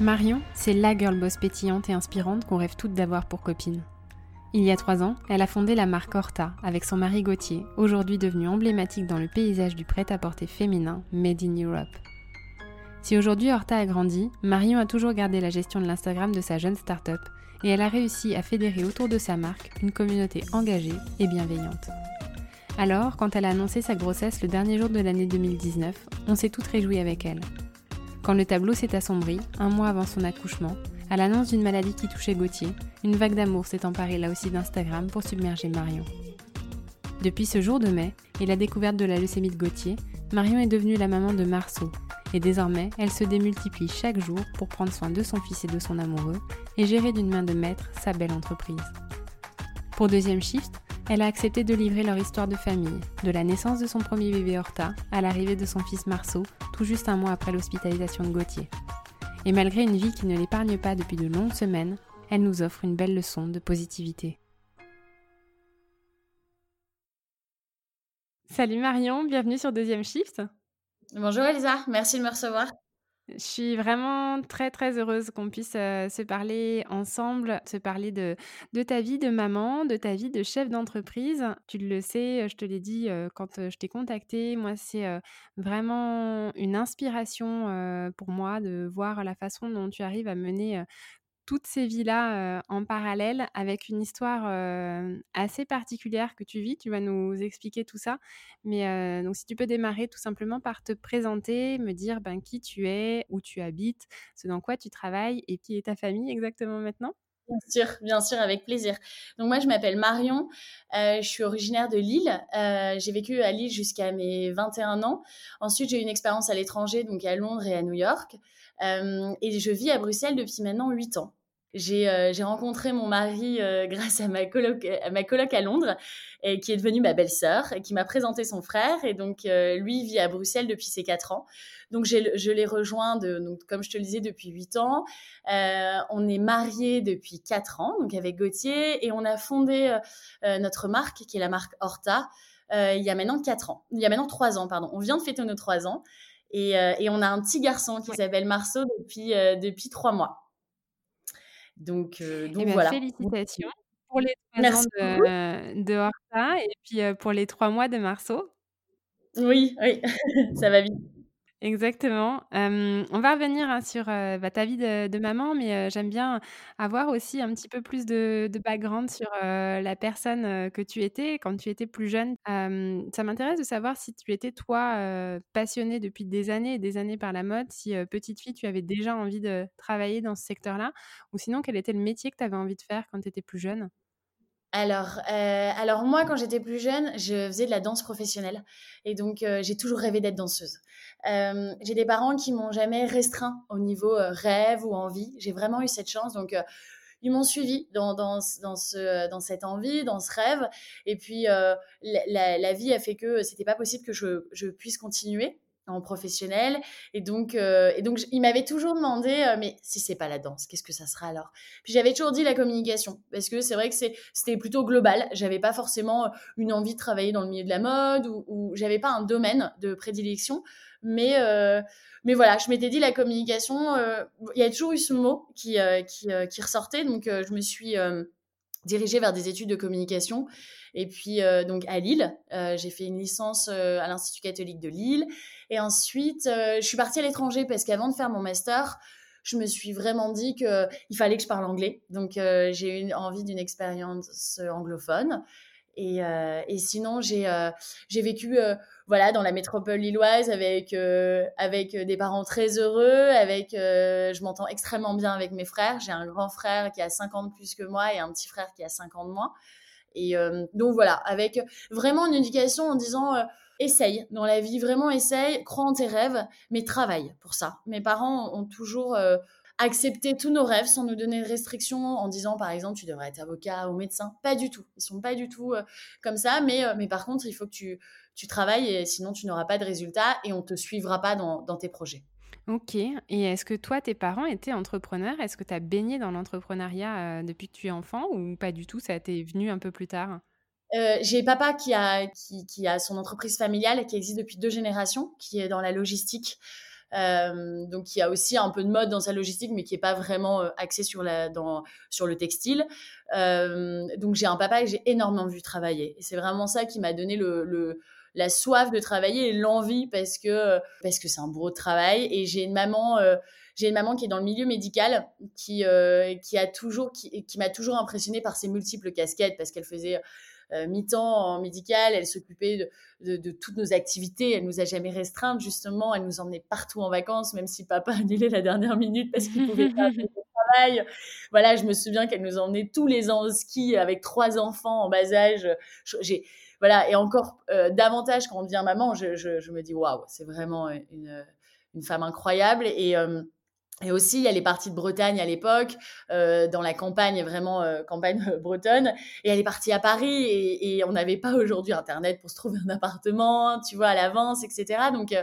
Marion, c'est la girl boss pétillante et inspirante qu'on rêve toutes d'avoir pour copine. Il y a trois ans, elle a fondé la marque Horta avec son mari Gauthier, aujourd'hui devenu emblématique dans le paysage du prêt-à-porter féminin Made in Europe. Si aujourd'hui Horta a grandi, Marion a toujours gardé la gestion de l'Instagram de sa jeune start-up et elle a réussi à fédérer autour de sa marque une communauté engagée et bienveillante. Alors, quand elle a annoncé sa grossesse le dernier jour de l'année 2019, on s'est toutes réjouies avec elle. Quand le tableau s'est assombri, un mois avant son accouchement, à l'annonce d'une maladie qui touchait Gauthier, une vague d'amour s'est emparée là aussi d'Instagram pour submerger Marion. Depuis ce jour de mai et la découverte de la leucémie de Gauthier, Marion est devenue la maman de Marceau, et désormais elle se démultiplie chaque jour pour prendre soin de son fils et de son amoureux, et gérer d'une main de maître sa belle entreprise. Pour deuxième shift, elle a accepté de livrer leur histoire de famille, de la naissance de son premier bébé Horta à l'arrivée de son fils Marceau, tout juste un mois après l'hospitalisation de Gauthier. Et malgré une vie qui ne l'épargne pas depuis de longues semaines, elle nous offre une belle leçon de positivité. Salut Marion, bienvenue sur Deuxième Shift. Bonjour Elisa, merci de me recevoir. Je suis vraiment très, très heureuse qu'on puisse, se parler ensemble, se parler de ta vie de maman, de ta vie de chef d'entreprise. Tu le sais, je te l'ai dit, quand, je t'ai contactée, moi, c'est, vraiment une inspiration, pour moi de voir la façon dont tu arrives à mener, toutes ces vies-là en parallèle avec une histoire assez particulière que tu vis. Tu vas nous expliquer tout ça. Mais donc, si tu peux démarrer tout simplement par te présenter, me dire ben, qui tu es, où tu habites, ce dans quoi tu travailles et qui est ta famille exactement maintenant? Bien sûr, bien sûr, avec plaisir. Donc moi, je m'appelle Marion, je suis originaire de Lille. j'ai vécu à Lille jusqu'à mes 21 ans. Ensuite, j'ai eu une expérience à l'étranger, donc à Londres et à New York. et je vis à Bruxelles depuis maintenant 8 ans. Euh, j'ai rencontré mon mari euh, grâce à ma, coloc, à ma coloc à Londres, et qui est devenue ma belle-sœur, et qui m'a présenté son frère. Et donc, euh, lui vit à Bruxelles depuis ses 4 ans. Donc, je l'ai rejoint, de, donc, comme je te le disais, depuis 8 ans. on est mariés depuis 4 ans, donc avec Gauthier, et on a fondé notre marque, qui est la marque Horta, il y a maintenant 4 ans. Il y a maintenant 3 ans, pardon. On vient de fêter nos 3 ans. Et, et on a un petit garçon qui s'appelle Marceau depuis, depuis 3 mois. Donc, euh, donc eh ben, voilà. Félicitations pour les trois ans de, de Horta et puis pour les trois mois de Marceau. Oui, oui, ça va vite. Exactement. on va revenir hein, sur bah, ta vie de, maman, mais j'aime bien avoir aussi un petit peu plus de, background sur la personne que tu étais quand tu étais plus jeune. ça m'intéresse de savoir si tu étais, toi, passionnée depuis des années et des années par la mode, si petite fille, tu avais déjà envie de travailler dans ce secteur-là, ou sinon, quel était le métier que tu avais envie de faire quand tu étais plus jeune? Alors, euh, alors moi, quand j'étais plus jeune, je faisais de la danse professionnelle et donc euh, j'ai toujours rêvé d'être danseuse. Euh, j'ai des parents qui m'ont jamais restreint au niveau rêve ou envie. J'ai vraiment eu cette chance, donc ils m'ont suivi dans, dans, dans, ce, dans cette envie, dans ce rêve. Et puis la, la, vie a fait que c'était pas possible que je, je puisse continuer en professionnel. Et donc, euh, et donc il m'avait toujours demandé, euh, mais si c'est pas la danse, qu'est-ce que ça sera alors? Puis j'avais toujours dit la communication, parce que c'est vrai que c'était plutôt global. J'avais pas forcément euh, une envie de travailler dans le milieu de la mode ou, ou j'avais pas un domaine de prédilection. Mais, mais voilà, je m'étais dit la communication, il y a toujours eu ce mot qui, qui, qui ressortait. Donc je me suis dirigée vers des études de communication. Et puis, donc, à Lille, j'ai fait une licence à l'Institut catholique de Lille. Et ensuite, je suis partie à l'étranger parce qu'avant de faire mon master, je me suis vraiment dit qu'il fallait que je parle anglais. Donc, j'ai eu envie d'une expérience anglophone. Et, et sinon, j'ai j'ai vécu voilà, dans la métropole lilloise avec, avec des parents très heureux, avec, je m'entends extrêmement bien avec mes frères. J'ai un grand frère qui a 50 plus que moi et un petit frère qui a 50 de moins. Et donc voilà, avec vraiment une éducation en disant essaye dans la vie, vraiment essaye, crois en tes rêves, mais travaille pour ça. Mes parents ont toujours accepté tous nos rêves sans nous donner de restrictions en disant par exemple tu devrais être avocat ou médecin. Pas du tout. Ils sont pas du tout comme ça, mais, mais par contre il faut que tu, tu travailles et sinon tu n'auras pas de résultats et on te suivra pas dans, dans tes projets. Ok. Et est-ce que toi, tes parents étaient entrepreneurs? Est-ce que tu as baigné dans l'entrepreneuriat depuis que tu es enfant ou pas du tout? Ça t'est venu un peu plus tard? Euh, j'ai papa qui a, qui, qui, a son entreprise familiale qui existe depuis deux générations, qui est dans la logistique. Euh, donc qui a aussi un peu de mode dans sa logistique, mais qui n'est pas vraiment euh, axé sur, la, sur le textile. Euh, donc j'ai un papa que j'ai énormément vu travailler. C'est vraiment ça qui m'a donné le, la soif de travailler et l'envie parce que parce que c'est un bourreau de travail. Et j'ai une maman. Euh, j'ai une maman qui est dans le milieu médical, qui, euh, qui a toujours, qui, qui m'a toujours impressionnée par ses multiples casquettes parce qu'elle faisait euh, mi-temps en médical, elle s'occupait de, toutes nos activités, elle nous a jamais restreintes justement, elle nous emmenait partout en vacances, même si papa annulait la dernière minute parce qu'il pouvait pas faire travail. Voilà, je me souviens qu'elle nous emmenait tous les ans au ski avec trois enfants en bas âge. J'ai voilà, et encore euh, davantage quand on devient maman, je, me dis waouh, c'est vraiment une, une, femme incroyable et euh, et aussi, elle est partie de Bretagne à l'époque, euh, dans la campagne, vraiment euh, campagne bretonne. Et elle est partie à Paris et, on n'avait pas aujourd'hui Internet pour se trouver un appartement, tu vois, à l'avance, etc. Donc, euh,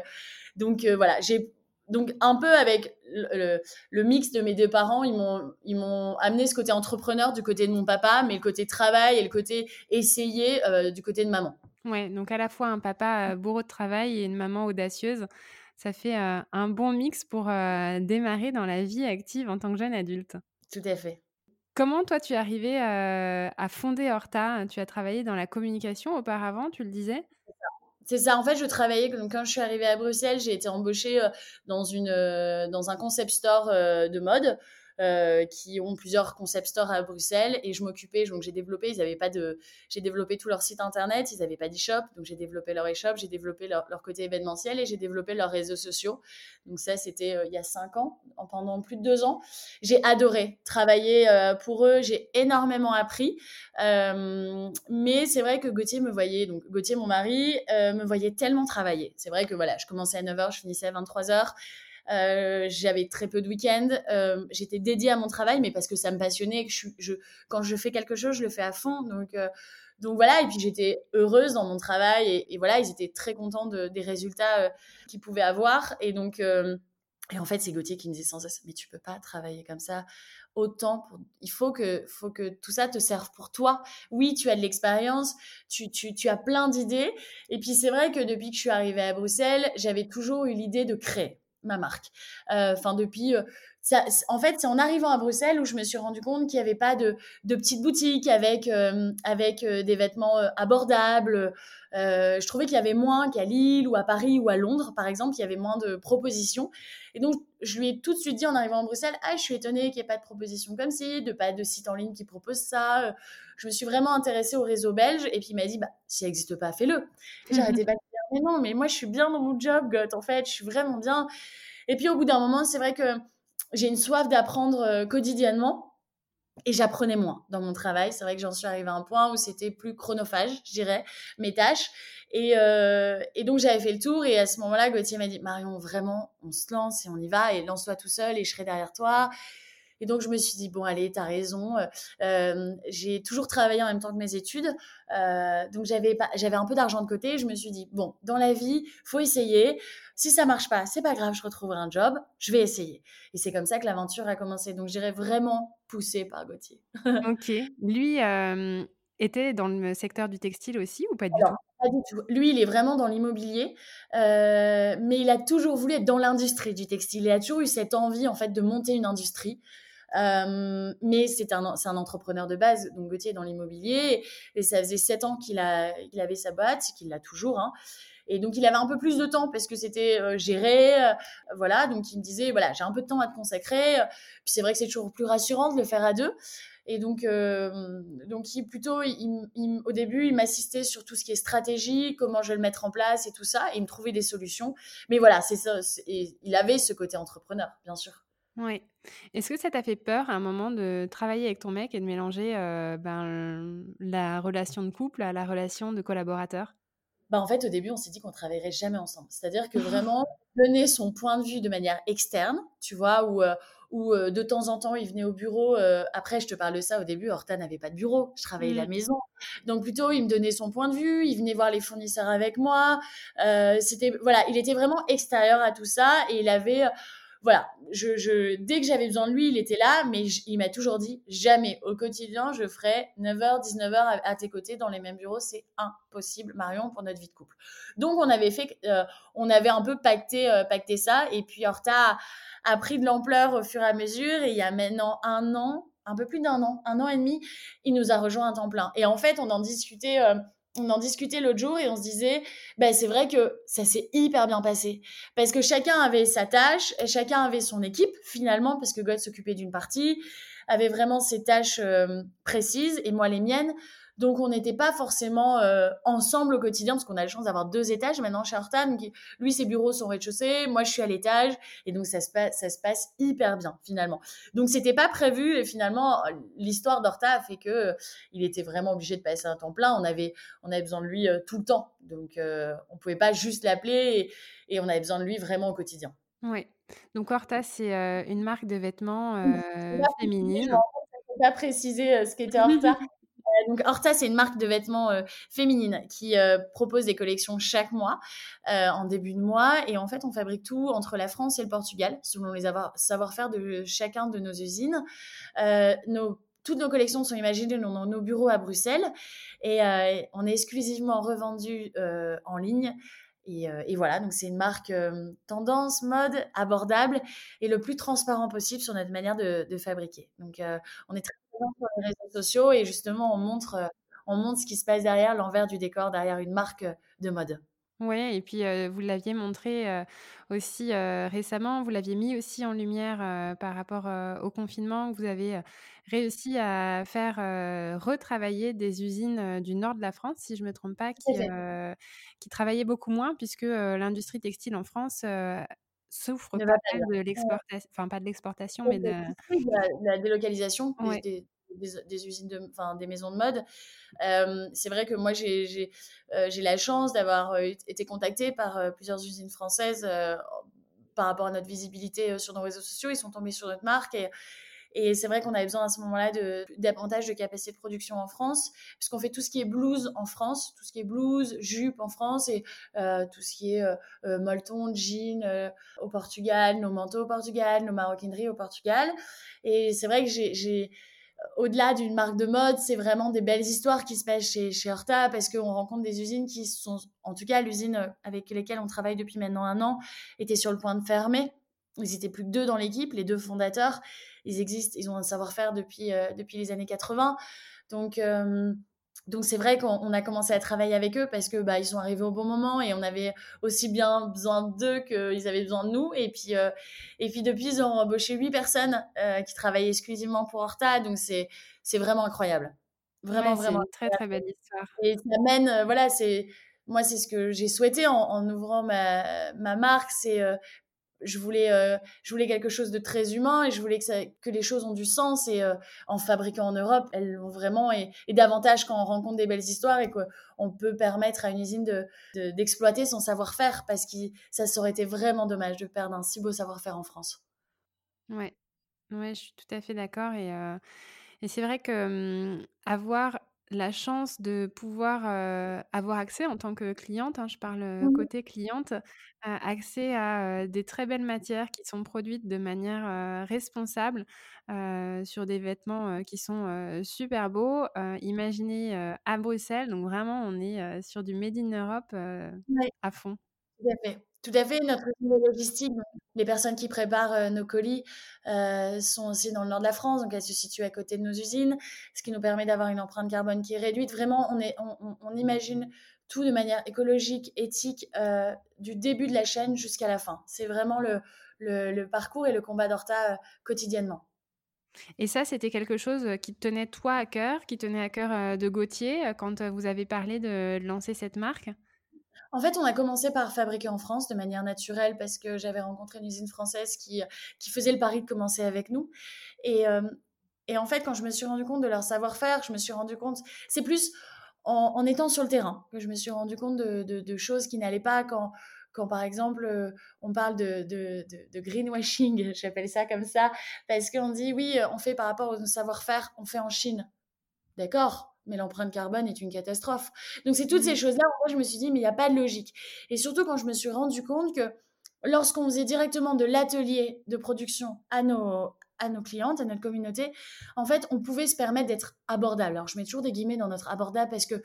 donc voilà, j'ai donc un peu avec le, mix de mes deux parents, ils m'ont ils m'ont amené ce côté entrepreneur du côté de mon papa, mais le côté travail et le côté essayer du côté de maman. Ouais, donc à la fois un papa bourreau de travail et une maman audacieuse ça fait un bon mix pour démarrer dans la vie active en tant que jeune adulte. Tout à fait. Comment toi tu es arrivé à fonder Horta? Tu as travaillé dans la communication auparavant, tu le disais? C'est ça. En fait, je travaillais quand je suis arrivée à Bruxelles, j'ai été embauchée dans une dans un concept store de mode euh, qui ont plusieurs concept stores à Bruxelles et je m'occupais, donc j'ai développé, ils avaient pas de, j'ai développé tout leur site internet, ils n'avaient pas d'e-shop, donc j'ai développé leur e-shop, j'ai développé leur, côté événementiel et j'ai développé leurs réseaux sociaux. Donc ça, c'était euh, il y a cinq ans, pendant plus de deux ans. J'ai adoré travailler euh, pour eux, j'ai énormément appris, mais c'est vrai que Gauthier me voyait, donc Gauthier, mon mari, me voyait tellement travailler. C'est vrai que voilà, je commençais à 9h, je finissais à 23h. Euh, j'avais très peu de week-ends. Euh, j'étais dédiée à mon travail, mais parce que ça me passionnait. Que je, je, quand je fais quelque chose, je le fais à fond. Donc, euh, donc voilà. Et puis j'étais heureuse dans mon travail. Et, voilà, ils étaient très contents de, des résultats qu'ils pouvaient avoir. Et donc, et en fait, c'est Gauthier qui me disait sans cesse, mais tu peux pas travailler comme ça autant. Il faut que, faut que tout ça te serve pour toi. Oui, tu as de l'expérience, tu, tu, tu, as plein d'idées. Et puis c'est vrai que depuis que je suis arrivée à Bruxelles, j'avais toujours eu l'idée de créer ma marque. Euh, enfin, depuis. Euh, ça, en fait, c'est en arrivant à Bruxelles où je me suis rendu compte qu'il n'y avait pas de, de petites boutiques avec, euh, avec des vêtements abordables. je trouvais qu'il y avait moins qu'à Lille ou à Paris ou à Londres, par exemple, il y avait moins de propositions. Et donc, je lui ai tout de suite dit en arrivant à Bruxelles, ah, je suis étonnée qu'il n'y ait pas de propositions comme ci, de pas de site en ligne qui propose ça. Je me suis vraiment intéressée au réseau belge et puis il m'a dit, bah, si ça n'existe pas, fais-le. J'ai arrêté pas mais non, mais moi, je suis bien dans mon job, Goth, en fait, je suis vraiment bien. Et puis au bout d'un moment, c'est vrai que j'ai une soif d'apprendre euh, quotidiennement et j'apprenais moins dans mon travail. C'est vrai que j'en suis arrivée à un point où c'était plus chronophage, je dirais, mes tâches. Et, euh, et donc j'avais fait le tour et à ce moment-là, Gauthier m'a dit Marion, vraiment, on se lance et on y va et lance-toi tout seul et je serai derrière toi. Et donc, je me suis dit, bon, allez, tu as raison. Euh, euh, j'ai toujours travaillé en même temps que mes études. Euh, donc, j'avais, j'avais un peu d'argent de côté. Je me suis dit, bon, dans la vie, faut essayer. Si ça marche pas, c'est pas grave, je retrouverai un job. Je vais essayer. Et c'est comme ça que l'aventure a commencé. Donc, j'irai vraiment poussée par Gauthier. ok. Lui était dans le secteur du textile aussi ou pas du tout? Pas du tout. Lui, il est vraiment dans l'immobilier, mais il a toujours voulu être dans l'industrie du textile. Il a toujours eu cette envie, en fait, de monter une industrie. Euh, mais c'est un, un entrepreneur de base, donc Gauthier est dans l'immobilier, et ça faisait sept ans qu'il avait sa boîte, qu'il l'a toujours. Hein. et donc il avait un peu plus de temps parce que c'était géré, voilà. Donc il me disait voilà j'ai un peu de temps à te consacrer. Puis c'est vrai que c'est toujours plus rassurant de le faire à deux. Et donc, euh, donc il, plutôt, il, au début, il m'assistait sur tout ce qui est stratégie, comment je vais le mettre en place et tout ça, et il me trouvait des solutions. Mais voilà, c'est ça. Et il avait ce côté entrepreneur, bien sûr. Oui. Est-ce que ça t'a fait peur à un moment de travailler avec ton mec et de mélanger euh, ben, la relation de couple à la relation de collaborateur? Bah en fait, au début, on s'est dit qu'on travaillerait jamais ensemble. C'est-à-dire que vraiment, donner son point de vue de manière externe, tu vois, où, euh, euh, de temps en temps, il venait au bureau. après, je te parle de ça, au début, Horta n'avait pas de bureau. Je travaillais à la mmh. maison. Donc, plutôt, il me donnait son point de vue. Il venait voir les fournisseurs avec moi. c'était, voilà, il était vraiment extérieur à tout ça et il avait voilà, dès que j'avais besoin de lui, il était là, mais il m'a toujours dit jamais au quotidien, je ferai 9h, 19h à, tes côtés dans les mêmes bureaux. C'est impossible, Marion, pour notre vie de couple. Donc, on avait fait, euh, on avait un peu pacté, euh, pacté ça. Et puis, Horta a, pris de l'ampleur au fur et à mesure. Et il y a maintenant un an, un peu plus d'un an, un an et demi, il nous a rejoint à temps plein. Et en fait, on en discutait. Euh, on en discutait l'autre jour et on se disait, ben c'est vrai que ça s'est hyper bien passé parce que chacun avait sa tâche, chacun avait son équipe finalement parce que God s'occupait d'une partie, avait vraiment ses tâches euh, précises et moi les miennes. Donc, on n'était pas forcément euh, ensemble au quotidien parce qu'on a la chance d'avoir deux étages maintenant chez Hortan. Lui, ses bureaux sont rez-de-chaussée, moi, je suis à l'étage. Et donc, ça se, passe, ça se passe hyper bien, finalement. Donc, c'était pas prévu. Et finalement, l'histoire d'Horta a fait que euh, il était vraiment obligé de passer un temps plein. On avait, on avait besoin de lui euh, tout le temps. Donc, on pouvait pas juste l'appeler et, on avait besoin de lui vraiment au quotidien. Oui. Donc, Horta, c'est une marque de vêtements féminines. Je ne pas préciser ce qu'était Horta. Euh, donc Horta, c'est une marque de vêtements euh, féminines qui euh, propose des collections chaque mois, en début de mois. Et en fait, on fabrique tout entre la France et le Portugal, selon les savoir-faire de chacun de nos usines. toutes nos collections sont imaginées dans nos bureaux à Bruxelles et on est exclusivement revendu en ligne. Et, voilà, donc c'est une marque tendance, mode, abordable et le plus transparent possible sur notre manière de, de fabriquer. Donc on est très sur les réseaux sociaux et justement on montre, euh, on montre ce qui se passe derrière l'envers du décor, derrière une marque euh, de mode. Oui, et puis euh, vous l'aviez montré aussi récemment, vous l'aviez mis aussi en lumière par rapport au confinement. Vous avez réussi à faire retravailler des usines du nord de la France, si je ne me trompe pas, qui, qui travaillaient beaucoup moins, puisque l'industrie textile en France souffre pas de l'exportation, enfin pas de l'exportation, mais de... la, délocalisation des, des, usines, de, enfin des maisons de mode. c'est vrai que moi j'ai j'ai la chance d'avoir été contactée par plusieurs usines françaises par rapport à notre visibilité sur nos réseaux sociaux. Ils sont tombés sur notre marque et, et c'est vrai qu'on avait besoin à ce moment-là davantage de, de capacité de production en France, puisqu'on fait tout ce qui est blues en France, tout ce qui est blues, jupe en France, et euh, tout ce qui est euh, euh molleton, jean euh, au Portugal, nos manteaux au Portugal, nos maroquineries au Portugal. Et c'est vrai que j'ai au-delà d'une marque de mode, c'est vraiment des belles histoires qui se passent chez, chez Horta parce qu'on rencontre des usines qui sont, en tout cas, l'usine avec lesquelles on travaille depuis maintenant un an était sur le point de fermer. Ils étaient plus que deux dans l'équipe, les deux fondateurs ils existent, ils ont un savoir-faire depuis, euh, depuis les années 80. Donc, euh, donc c'est vrai qu'on a commencé à travailler avec eux parce que bah, ils sont arrivés au bon moment et on avait aussi bien besoin d'eux qu'ils avaient besoin de nous. Et puis, euh, et puis depuis, ils ont embauché huit personnes qui travaillent exclusivement pour Horta. Donc c'est vraiment incroyable. Vraiment, vraiment. Une très, très belle histoire. Et ça mène, voilà, c'est moi, c'est ce que j'ai souhaité en, en, ouvrant ma, ma marque, c'est je voulais, euh, je voulais quelque chose de très humain et je voulais que, les choses ont du sens. Et euh, en fabriquant en Europe, elles ont vraiment, et, davantage quand on rencontre des belles histoires et qu'on peut permettre à une usine d'exploiter de, son savoir-faire parce que ça aurait été vraiment dommage de perdre un si beau savoir-faire en France. Ouais. ouais, je suis tout à fait d'accord. Et, euh, et c'est vrai que hum, avoir la chance de pouvoir, avoir accès en tant que cliente, hein, je parle, côté cliente, accès à, des très belles matières qui sont produites de manière, responsable, sur des vêtements, qui sont, super beaux. imaginez, à Bruxelles, donc vraiment on est, sur du made in Europe, à fond. Tout à fait. Tout à fait. Notre logistique, les personnes qui préparent euh, nos colis euh, sont aussi dans le nord de la France, donc elles se situent à côté de nos usines, ce qui nous permet d'avoir une empreinte carbone qui est réduite. Vraiment, on, imagine tout de manière écologique, éthique, du début de la chaîne jusqu'à la fin. C'est vraiment le, parcours et le combat d'Horta quotidiennement. Et ça, c'était quelque chose qui te tenait toi à cœur, qui tenait à cœur de Gauthier quand vous avez parlé de lancer cette marque? En fait, on a commencé par fabriquer en France de manière naturelle parce que j'avais rencontré une usine française qui, qui faisait le pari de commencer avec nous. Et, et en fait, quand je me suis rendu compte de leur savoir-faire, je me suis rendu compte, c'est plus en, étant sur le terrain que je me suis rendu compte de, de, choses qui n'allaient pas quand, quand par exemple on parle de, de, de greenwashing, j'appelle ça comme ça, parce qu'on dit oui, on fait par rapport au savoir-faire, on fait en Chine. D'accord, mais l'empreinte carbone est une catastrophe. Donc c'est toutes ces mmh. choses-là où moi je me suis dit mais il n'y a pas de logique. Et surtout quand je me suis rendu compte que lorsqu'on faisait directement de l'atelier de production à nos, à nos clientes, à notre communauté, en fait, on pouvait se permettre d'être abordable. Alors je mets toujours des guillemets dans notre abordable parce que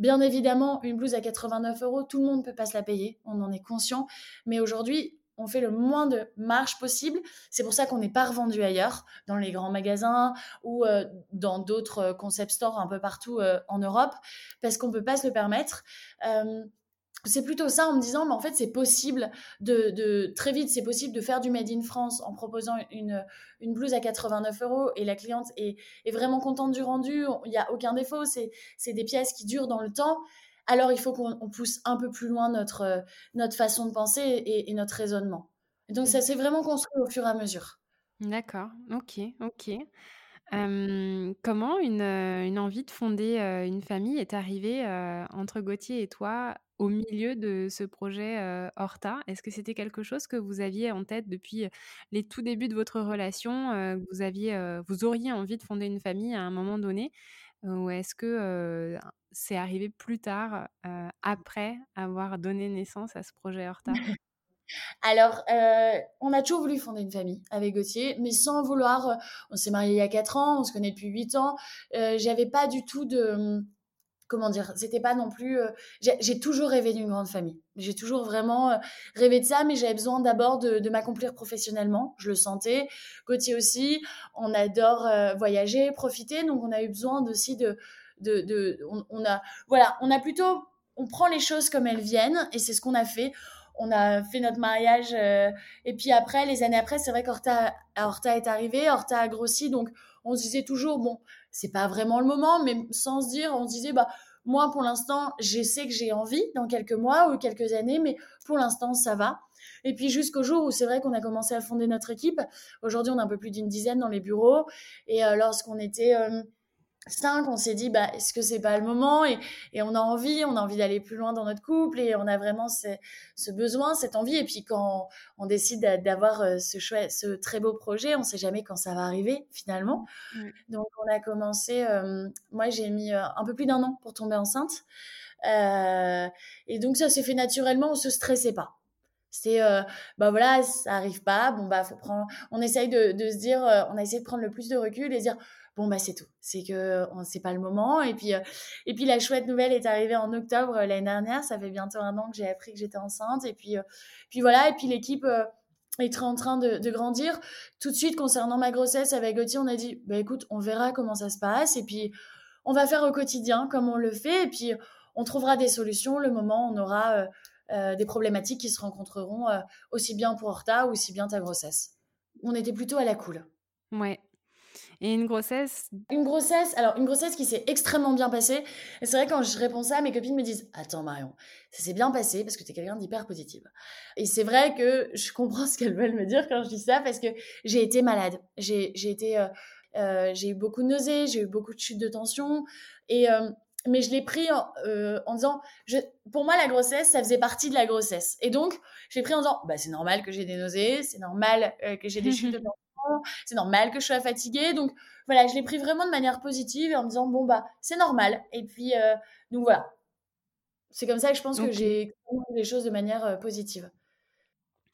Bien évidemment, une blouse à 89 euros, tout le monde ne peut pas se la payer, on en est conscient. Mais aujourd'hui, on fait le moins de marge possible. C'est pour ça qu'on n'est pas revendu ailleurs, dans les grands magasins ou euh, dans d'autres euh, concept stores un peu partout euh, en Europe, parce qu'on ne peut pas se le permettre c'est plutôt ça en me disant, mais en fait, c'est possible de, très vite, c'est possible de faire du Made in France en proposant une, une blouse à 89 euros et la cliente est, vraiment contente du rendu. Il n'y a aucun défaut. C'est des pièces qui durent dans le temps alors il faut qu'on pousse un peu plus loin notre, euh, notre façon de penser et, notre raisonnement. donc ça s'est vraiment construit au fur et à mesure. D'accord, ok, ok. comment une, euh, une, envie de fonder euh, une famille est arrivée entre Gauthier et toi au milieu de ce projet Horta? Est-ce que c'était quelque chose que vous aviez en tête depuis les tout débuts de votre relation vous, aviez, vous auriez envie de fonder une famille à un moment donné? Ou est-ce que c'est arrivé plus tard, après avoir donné naissance à ce projet Horta? Alors, on a toujours voulu fonder une famille avec Gauthier, mais sans vouloir. on s'est marié il y a 4 ans, on se connaît depuis 8 ans. J'avais pas du tout de. Comment dire C'était pas non plus. j'ai toujours rêvé d'une grande famille. J'ai toujours vraiment rêvé de ça, mais j'avais besoin d'abord de, m'accomplir professionnellement. Je le sentais. Gauthier aussi. On adore voyager, profiter, donc on a eu besoin aussi de de, on, a, voilà, on a plutôt, on prend les choses comme elles viennent et c'est ce qu'on a fait. On a fait notre mariage euh, et puis après, les années après, c'est vrai qu'Horta Horta est arrivé, Horta a grossi, donc on se disait toujours, bon, c'est pas vraiment le moment, mais sans se dire, on se disait, bah, moi, pour l'instant, je sais que j'ai envie dans quelques mois ou quelques années, mais pour l'instant, ça va. Et puis jusqu'au jour où c'est vrai qu'on a commencé à fonder notre équipe. Aujourd'hui, on a un peu plus d'une dizaine dans les bureaux. Et euh, lorsqu'on était euh, cinq, on s'est dit, bah, est-ce que c'est pas le moment et, on a envie, on a envie d'aller plus loin dans notre couple et on a vraiment ce, besoin, cette envie. Et puis quand on, décide d'avoir euh, ce, chouette, ce très beau projet, on sait jamais quand ça va arriver finalement. Donc on a commencé, euh, moi j'ai mis euh, un peu plus d'un an pour tomber enceinte. et donc ça s'est fait naturellement, on se stressait pas. C'était, bah voilà, ça arrive pas, bon bah faut prendre, on essaye de, de se dire, on a essayé de prendre le plus de recul et de dire, bon bah c'est tout. C'est que c'est pas le moment. Et puis euh, et puis la chouette nouvelle est arrivée en octobre euh, l'année dernière. Ça fait bientôt un an que j'ai appris que j'étais enceinte. Et puis euh, puis voilà. Et puis l'équipe est en train de, grandir. Tout de suite concernant ma grossesse avec Gauthier on a dit bah écoute on verra comment ça se passe. Et puis on va faire au quotidien comme on le fait. Et puis on trouvera des solutions. Le moment on aura des problématiques qui se rencontreront aussi bien pour Horta ou aussi bien ta grossesse. On était plutôt à la cool. Ouais et une grossesse? Une grossesse, alors une grossesse qui s'est extrêmement bien passée. Et c'est vrai, quand je réponds ça, mes copines me disent Attends, Marion, ça s'est bien passé parce que tu es quelqu'un d'hyper positive. Et c'est vrai que je comprends ce qu'elles veulent me dire quand je dis ça parce que j'ai été malade. J'ai été. Euh, euh, j'ai eu beaucoup de nausées, j'ai eu beaucoup de chutes de tension. Et. Euh, mais je l'ai pris en, disant, je, pour moi, la grossesse, ça faisait partie de la grossesse. Et donc, je l'ai pris en disant, bah, c'est normal que j'ai des nausées, c'est normal que j'ai des chutes de tension c'est normal que je sois fatiguée. Donc voilà, je l'ai pris vraiment de manière positive et en me disant bon bah c'est normal. Et puis euh, donc voilà, c'est comme ça que je pense que j'ai les choses de manière euh, positive.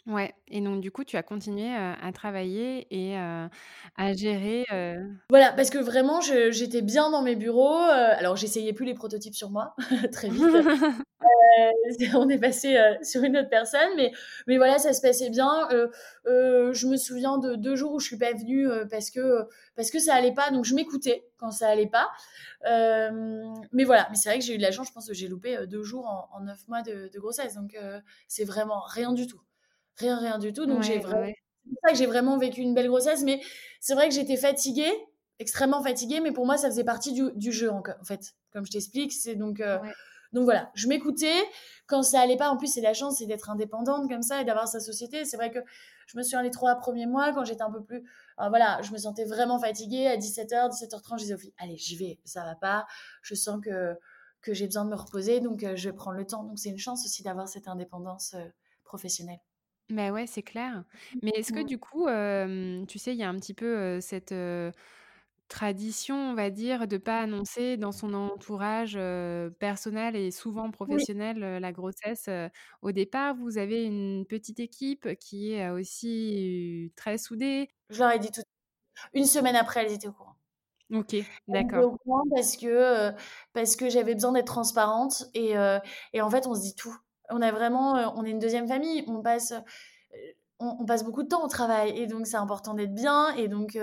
Ouais, et donc du coup, tu as continué euh, à travailler et à gérer. Voilà, parce que vraiment, j'étais bien dans mes bureaux. alors, j'essayais plus les prototypes sur moi très vite. on est passé sur une autre personne, mais, mais voilà, ça se passait bien. je me souviens de deux jours où je suis pas venue parce que parce que ça allait pas, donc je m'écoutais quand ça allait pas. mais voilà, mais c'est vrai que j'ai eu de la chance. Je pense que j'ai loupé deux jours en, neuf mois de, grossesse, donc c'est vraiment rien du tout, rien rien du tout. Donc j'ai vraiment, pour ça que j'ai vraiment vécu une belle grossesse, mais c'est vrai que j'étais fatiguée extrêmement fatiguée, mais pour moi, ça faisait partie du, jeu, en, fait. Comme je t'explique, c'est donc. Euh, donc voilà, je m'écoutais. Quand ça allait pas, en plus, c'est la chance, c'est d'être indépendante comme ça et d'avoir sa société. C'est vrai que je me suis les trois premiers mois, quand j'étais un peu plus. Euh, voilà, je me sentais vraiment fatiguée. À 17h, 17h30, je disais au allez, j'y vais, ça va pas. Je sens que, que j'ai besoin de me reposer, donc euh, je vais prendre le temps. Donc c'est une chance aussi d'avoir cette indépendance professionnelle. Ben ouais, c'est clair. Mais est-ce que du coup, tu sais, il y a un petit peu cette tradition, on va dire, de pas annoncer dans son entourage, personnel et souvent professionnel, la grossesse, au départ? Vous avez une petite équipe qui est, aussi, très soudée? Je leur ai dit tout une semaine après, elles étaient au courant. OK, d'accord. au courant parce que, parce que j'avais besoin d'être transparente et et en fait, on se dit tout. On a vraiment, on est une deuxième famille, on passe, on passe beaucoup de temps au travail et donc c'est important d'être bien et donc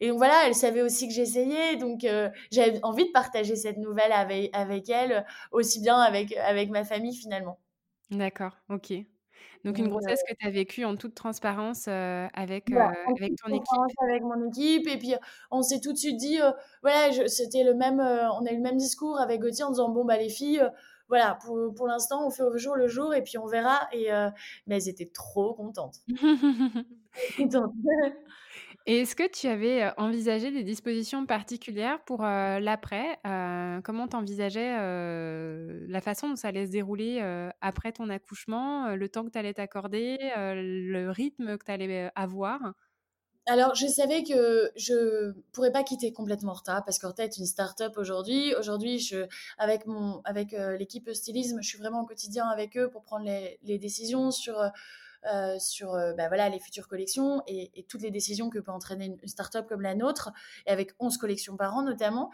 et donc voilà, elle savait aussi que j'essayais, donc euh, j'avais envie de partager cette nouvelle avec, avec elle, aussi bien avec, avec ma famille finalement. D'accord, ok. Donc une grossesse que tu as vécue en toute transparence euh, avec, euh, avec ton équipe? Avec mon équipe. Et puis on s'est tout de suite dit, voilà, c'était le même, on a eu le même discours avec Gauthier en disant, bon, bah les filles, voilà, pour, pour l'instant, on fait au jour le jour et puis on verra. Et, mais elles étaient trop contentes. contentes. Et est-ce que tu avais envisagé des dispositions particulières pour l'après? Comment tu envisageais la façon dont ça allait se dérouler après ton accouchement, le temps que tu allais t'accorder, le rythme que tu allais avoir? Alors, je savais que je pourrais pas quitter complètement Horta parce qu'Horta est une start-up aujourd'hui. Aujourd'hui, avec avec l'équipe stylisme, je suis vraiment au quotidien avec eux pour prendre les, décisions sur euh, sur euh, bah, voilà, les futures collections et, toutes les décisions que peut entraîner une, start-up comme la nôtre, et avec 11 collections par an notamment.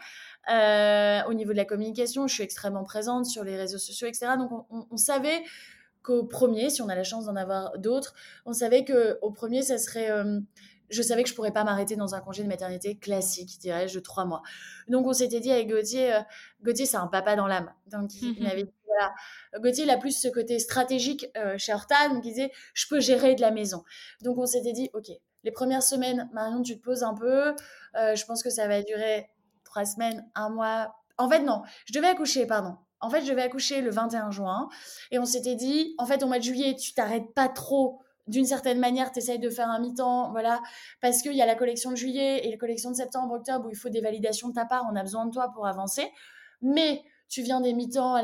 Euh, au niveau de la communication, je suis extrêmement présente sur les réseaux sociaux, etc. Donc on, savait qu'au premier, si on a la chance d'en avoir d'autres, on savait qu'au premier, ça serait je savais que je pourrais pas m'arrêter dans un congé de maternité classique, dirais-je, de trois mois. Donc, on s'était dit avec Gauthier, Gauthier, c'est un papa dans l'âme. Donc, il, mmh avait voilà. Gauthier, il a plus ce côté stratégique euh, chez Horta, donc il disait, je peux gérer de la maison. Donc on s'était dit, ok, les premières semaines, Marion, tu te poses un peu. Euh, je pense que ça va durer trois semaines, un mois. En fait, non, je devais accoucher, pardon. En fait, je devais accoucher le 21 juin. Et on s'était dit, en fait, au mois de juillet, tu t'arrêtes pas trop d'une certaine manière, tu essayes de faire un mi-temps, voilà, parce qu'il y a la collection de juillet et la collection de septembre, octobre, où il faut des validations de ta part, on a besoin de toi pour avancer. Mais tu viens des mi-temps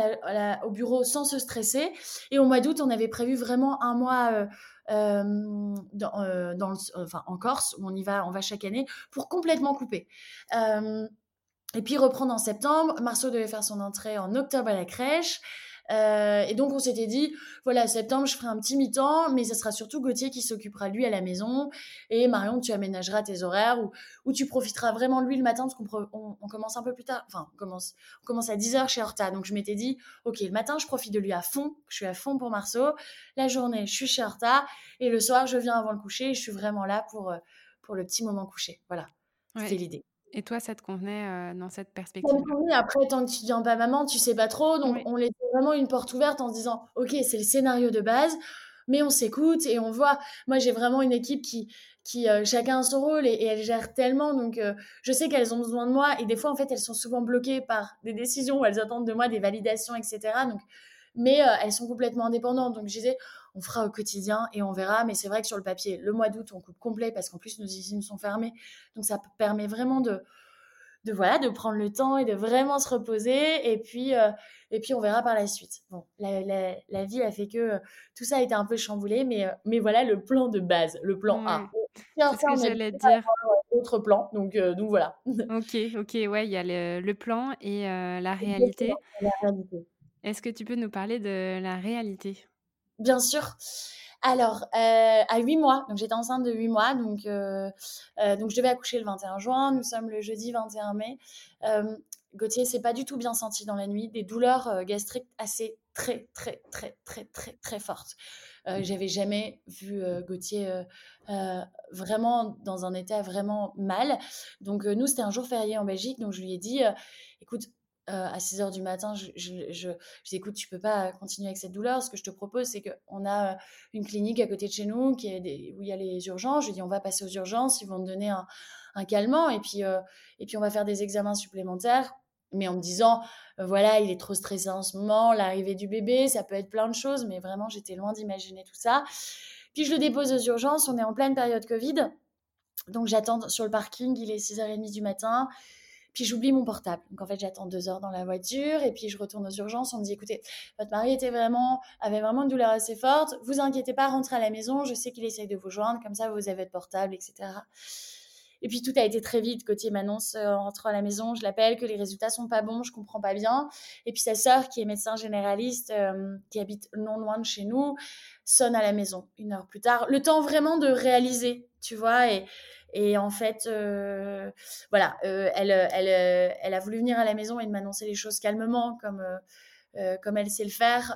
au bureau sans se stresser. Et au mois d'août, on avait prévu vraiment un mois euh, euh, euh, en Corse, où on y va, on va chaque année, pour complètement couper. et puis reprendre en septembre. Marceau devait faire son entrée en octobre à la crèche. Euh, et donc, on s'était dit, voilà, septembre, je ferai un petit mi-temps, mais ce sera surtout Gauthier qui s'occupera lui à la maison. Et Marion, tu aménageras tes horaires ou, tu profiteras vraiment de lui le matin parce qu'on on, commence un peu plus tard. Enfin, on commence, on commence à 10h chez Horta. Donc, je m'étais dit, OK, le matin, je profite de lui à fond. Je suis à fond pour Marceau. La journée, je suis chez Horta. Et le soir, je viens avant le coucher et je suis vraiment là pour, euh, pour le petit moment couché. Voilà. C'était l'idée. Et toi, ça te convenait dans cette perspective Après, tant que tu deviens pas maman, tu sais pas trop. Donc, on laissait vraiment une porte ouverte en se disant Ok, c'est le scénario de base, mais on s'écoute et on voit. Moi, j'ai vraiment une équipe qui, qui chacun a son rôle et, elle gère tellement. Donc, je sais qu'elles ont besoin de moi. Et des fois, en fait, elles sont souvent bloquées par des décisions où elles attendent de moi des validations, etc. Donc, mais elles sont complètement indépendantes. Donc, je disais on fera au quotidien et on verra. Mais c'est vrai que sur le papier, le mois d'août, on coupe complet parce qu'en plus, nos usines sont fermées. Donc, ça permet vraiment de, de, voilà, de prendre le temps et de vraiment se reposer. Et puis, euh, et puis on verra par la suite. Bon, la, la, vie a fait que euh, tout ça a été un peu chamboulé, mais, euh, mais voilà le plan de base, le plan A. C'est ce que j'allais dire. Autre plan, donc, donc voilà. Ok, ok, ouais, il y a le, le plan et la réalité. réalité. Est-ce que tu peux nous parler de la réalité? Bien sûr. Alors, euh, à 8 mois, donc j'étais enceinte de 8 mois, donc, euh, euh, donc je devais accoucher le 21 juin, nous sommes le jeudi 21 mai. Gauthier s'est pas du tout bien senti dans la nuit, des douleurs gastriques assez très, très, très, très, très, très fortes. J'avais jamais vu Gauthier vraiment dans un état vraiment mal. Donc, nous, c'était un jour férié en Belgique. Donc, je lui ai dit écoute, à 6 heures du matin, je, dis écoute, tu peux pas continuer avec cette douleur. Ce que je te propose, c'est qu'on a une clinique à côté de chez nous qui est où il y a les urgences. Je lui dis on va passer aux urgences, ils vont te donner un, un calmant. Et puis, puis on va faire des examens supplémentaires. Mais en me disant, euh, voilà, il est trop stressé en ce moment, l'arrivée du bébé, ça peut être plein de choses, mais vraiment, j'étais loin d'imaginer tout ça. Puis je le dépose aux urgences, on est en pleine période Covid, donc j'attends sur le parking, il est 6h30 du matin, puis j'oublie mon portable. Donc en fait, j'attends deux heures dans la voiture, et puis je retourne aux urgences, on me dit, écoutez, votre mari était vraiment, avait vraiment une douleur assez forte, vous inquiétez pas, rentrez à la maison, je sais qu'il essaye de vous joindre, comme ça vous avez votre portable, etc. Et puis tout a été très vite. Gauthier m'annonce euh, en rentrant à la maison, je l'appelle, que les résultats sont pas bons, je comprends pas bien. Et puis sa sœur, qui est médecin généraliste, euh, qui habite non loin de chez nous, sonne à la maison une heure plus tard. Le temps vraiment de réaliser, tu vois. Et, et en fait, euh, voilà, elle, elle, elle a voulu venir à la maison et m'annoncer les choses calmement, comme. comme elle sait le faire,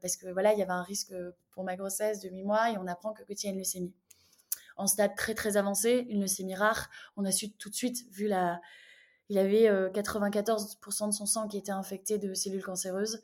parce que voilà, il y avait un risque pour ma grossesse de 8 mois et on apprend que Gauthier a une leucémie en stade très très avancé, une leucémie rare. On a su tout de suite, vu la, il avait 94% euh, de son sang qui était infecté de cellules cancéreuses.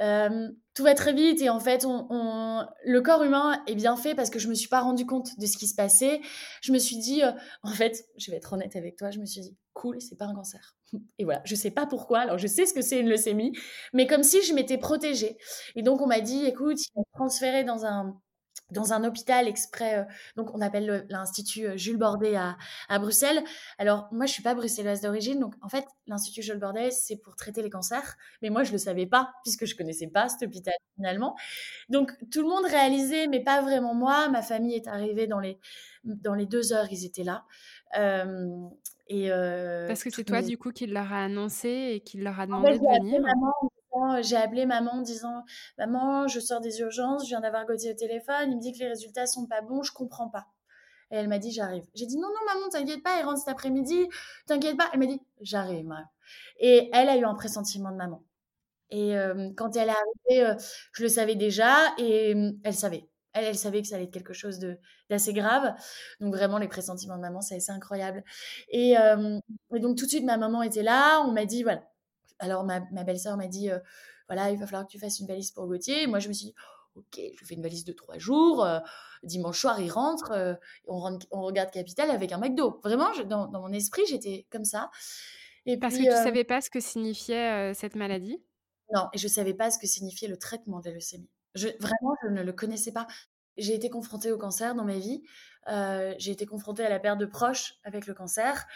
Euh, tout va très vite et en fait, on, le corps humain est bien fait parce que je me suis pas rendu compte de ce qui se passait. Je me suis dit, euh, en fait, je vais être honnête avec toi, je me suis dit, cool, c'est pas un cancer. Et voilà, je sais pas pourquoi. Alors, je sais ce que c'est une leucémie, mais comme si je m'étais protégée. Et donc, on m'a dit, écoute, il est transféré dans un dans un hôpital exprès, euh, donc on appelle l'Institut euh, Jules Bordet à, à, Bruxelles. Alors moi, je suis pas bruxelloise d'origine, donc en fait, l'Institut Jules Bordet, c'est pour traiter les cancers, mais moi, je le savais pas, puisque je connaissais pas cet hôpital finalement. Donc tout le monde réalisait, mais pas vraiment moi. Ma famille est arrivée dans les, dans les deux heures, ils étaient là. Euh, et Parce que c'est toi, du coup, qui leur a annoncé et qui leur a demandé de venir j'ai appelé maman en disant Maman, je sors des urgences, je viens d'avoir Gauthier au téléphone, il me dit que les résultats sont pas bons, je comprends pas. Et elle m'a dit J'arrive. J'ai dit Non, non, maman, t'inquiète pas, il rentre cet après-midi, t'inquiète pas. Elle m'a dit J'arrive, Et elle a eu un pressentiment de maman. Et euh, quand elle est arrivée, euh, je le savais déjà et euh, elle savait. Elle, elle savait que ça allait être quelque chose d'assez grave. Donc vraiment, les pressentiments de maman, c'est assez incroyable. Et, et, donc tout de suite, ma maman était là. On m'a dit, voilà, alors ma, belle-sœur m'a dit, euh, voilà, il va falloir que tu fasses une valise pour Gauthier. moi, je me suis dit, ok, je fais une valise de trois jours. Euh, dimanche soir, il rentre, euh, on, regarde Capital avec un McDo. Vraiment, dans, mon esprit, j'étais comme ça. Et Parce que tu ne savais pas ce que signifiait cette maladie? Non, et je ne savais pas ce que signifiait le traitement de la leucémie. Je, vraiment, je ne le connaissais pas. J'ai été confrontée au cancer dans ma vie. j'ai été confrontée à la perte de proches avec le cancer.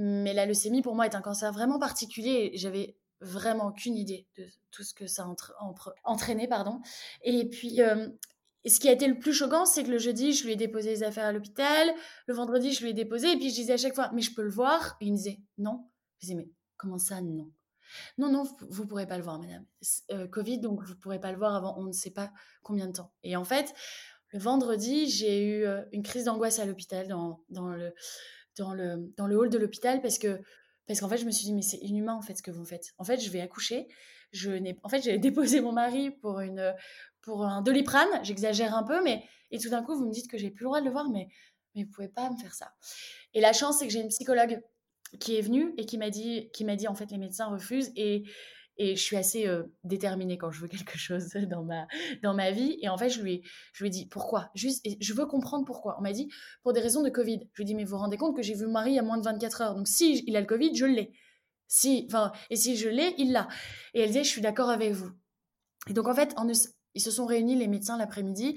Mais la leucémie, pour moi, est un cancer vraiment particulier. J'avais vraiment aucune idée de tout ce que ça a entraîné. Pardon. Et puis, euh, ce qui a été le plus choquant, c'est que le jeudi, je lui ai déposé les affaires à l'hôpital. Le vendredi, je lui ai déposé. Et puis, je disais à chaque fois, mais je peux le voir? Et il me disait, non. Je disais, mais comment ça, non? Non, non, vous ne pourrez pas le voir, madame. Euh, Covid, donc vous ne pourrez pas le voir avant on ne sait pas combien de temps. Et en fait, le vendredi, j'ai eu euh, une crise d'angoisse à l'hôpital dans, dans le dans le, dans le hall de l'hôpital parce que parce qu'en fait je me suis dit mais c'est inhumain en fait ce que vous faites. En fait je vais accoucher. Je n'ai en fait j'ai déposé mon mari pour une pour un doliprane. J'exagère un peu mais et tout d'un coup vous me dites que j'ai plus le droit de le voir mais mais vous pouvez pas me faire ça. Et la chance c'est que j'ai une psychologue qui est venue et qui m'a dit qui m'a dit en fait les médecins refusent. Et et je suis assez déterminée quand je veux quelque chose dans ma, dans ma vie. Et en fait, je lui, ai, je lui ai dit pourquoi? Juste, je veux comprendre pourquoi. On m'a dit pour des raisons de Covid. Je lui ai dit mais vous vous rendez compte que j'ai vu mon mari il y a moins de 24 heures. Donc si il a le Covid, je l'ai. Si, enfin, et si je l'ai, il l'a. Et elle disait je suis d'accord avec vous. Et donc en fait, ils se sont réunis les médecins l'après-midi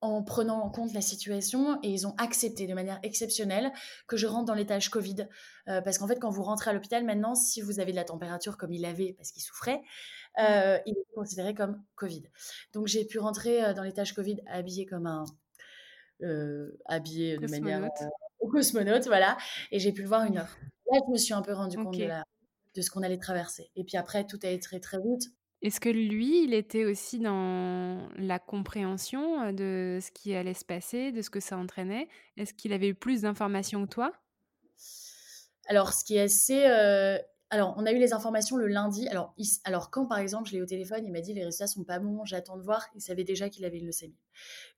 en prenant en compte la situation et ils ont accepté de manière exceptionnelle que je rentre dans l'étage Covid. Euh, parce qu'en fait, quand vous rentrez à l'hôpital maintenant, si vous avez de la température comme il avait parce qu'il souffrait, euh, il est considéré comme Covid. Donc j'ai pu rentrer euh, dans l'étage Covid habillé comme un... habillé de manière... au cosmonaute, voilà. Et j'ai pu le voir une heure. Là, je me suis un peu rendu compte de, la, de ce qu'on allait traverser. Et puis après, tout a été très très vite. Est-ce que lui, il était aussi dans la compréhension de ce qui allait se passer, de ce que ça entraînait? Est-ce qu'il avait eu plus d'informations que toi? Alors, ce qui est assez alors, on a eu les informations le lundi. Alors, quand, par exemple, je l'ai au téléphone, il m'a dit les résultats sont pas bons, j'attends de voir. Il savait déjà qu'il avait une leucémie.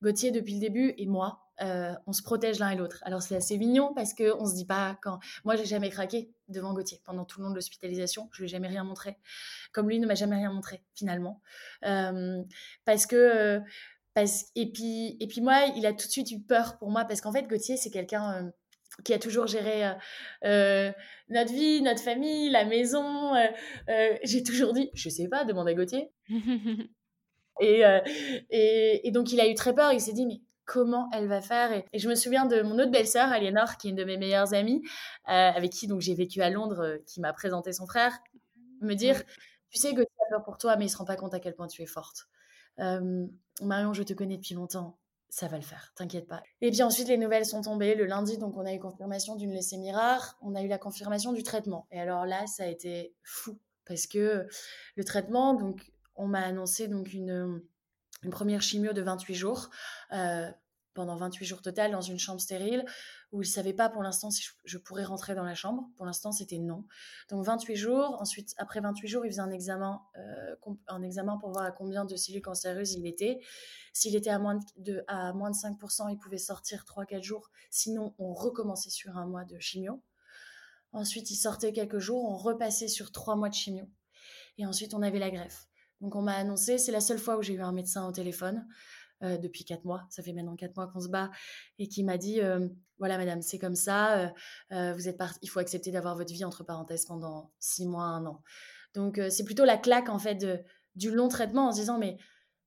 Gauthier, depuis le début, et moi, euh, on se protège l'un et l'autre. Alors, c'est assez mignon parce qu'on se dit pas quand. Moi, j'ai jamais craqué devant Gauthier pendant tout le long de l'hospitalisation. Je lui ai jamais rien montré. Comme lui ne m'a jamais rien montré, finalement. Euh, parce que. Euh, parce... Et, puis, et puis, moi, il a tout de suite eu peur pour moi parce qu'en fait, Gauthier, c'est quelqu'un qui a toujours géré euh, euh, notre vie, notre famille, la maison. Euh, j'ai toujours dit, je sais pas, demande à Gauthier. et, et, donc, il a eu très peur. Il s'est dit, mais comment elle va faire? Et, je me souviens de mon autre belle-sœur, Aliénor, qui est une de mes meilleures amies, avec qui donc j'ai vécu à Londres, qui m'a présenté son frère, me dire, tu sais, Gauthier a peur pour toi, mais il se rend pas compte à quel point tu es forte. Marion, je te connais depuis longtemps ça va le faire, t'inquiète pas. Et puis ensuite, les nouvelles sont tombées. Le lundi, donc, on a eu confirmation d'une leucémie rare. On a eu la confirmation du traitement. Et alors là, ça a été fou parce que le traitement, donc, on m'a annoncé donc une, première chimio de 28 jours. Euh, pendant 28 jours total dans une chambre stérile où il ne savait pas pour l'instant si je, pourrais rentrer dans la chambre. Pour l'instant, c'était non. Donc 28 jours. Ensuite, après 28 jours, il faisait un examen, euh, un examen pour voir à combien de cellules cancéreuses il était. S'il était à moins de, à moins de 5%, il pouvait sortir 3-4 jours. Sinon, on recommençait sur un mois de chimio. Ensuite, il sortait quelques jours, on repassait sur 3 mois de chimio. Et ensuite, on avait la greffe. Donc, on m'a annoncé, c'est la seule fois où j'ai eu un médecin au téléphone. Euh, depuis quatre mois. Ça fait maintenant quatre mois qu'on se bat et qui m'a dit euh, voilà madame, c'est comme ça. Euh, vous êtes il faut accepter d'avoir votre vie entre parenthèses pendant six mois, un an. Donc c'est plutôt la claque en fait du long traitement en se disant mais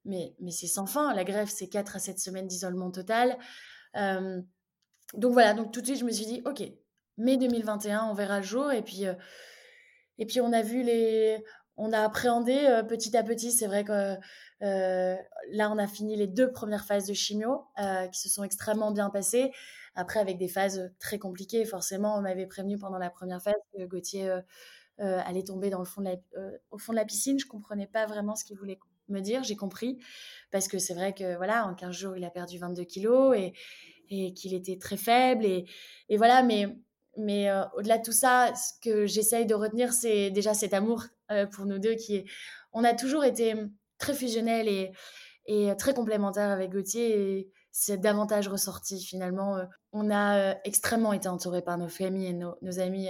mais mais c'est sans fin. La greffe c'est quatre à sept semaines d'isolement total. donc voilà. Donc tout de suite je me suis dit ok mai 2021 on verra le jour et puis et puis on a vu les on a appréhendé petit à petit. C'est vrai que euh, là, on a fini les deux premières phases de chimio euh, qui se sont extrêmement bien passées. Après, avec des phases très compliquées, forcément, on m'avait prévenu pendant la première phase que Gauthier euh, allait tomber dans le fond de la, au fond de la piscine. Je comprenais pas vraiment ce qu'il voulait me dire. J'ai compris parce que c'est vrai que voilà, en 15 jours, il a perdu 22 kilos et, et qu'il était très faible et, et voilà. Mais mais au-delà de tout ça, ce que j'essaye de retenir, c'est déjà cet amour pour nous deux qui est. On a toujours été très fusionnel et, et très complémentaire avec Gauthier. Et c'est davantage ressorti finalement. Euh, on a extrêmement été entouré par nos familles et nos, amis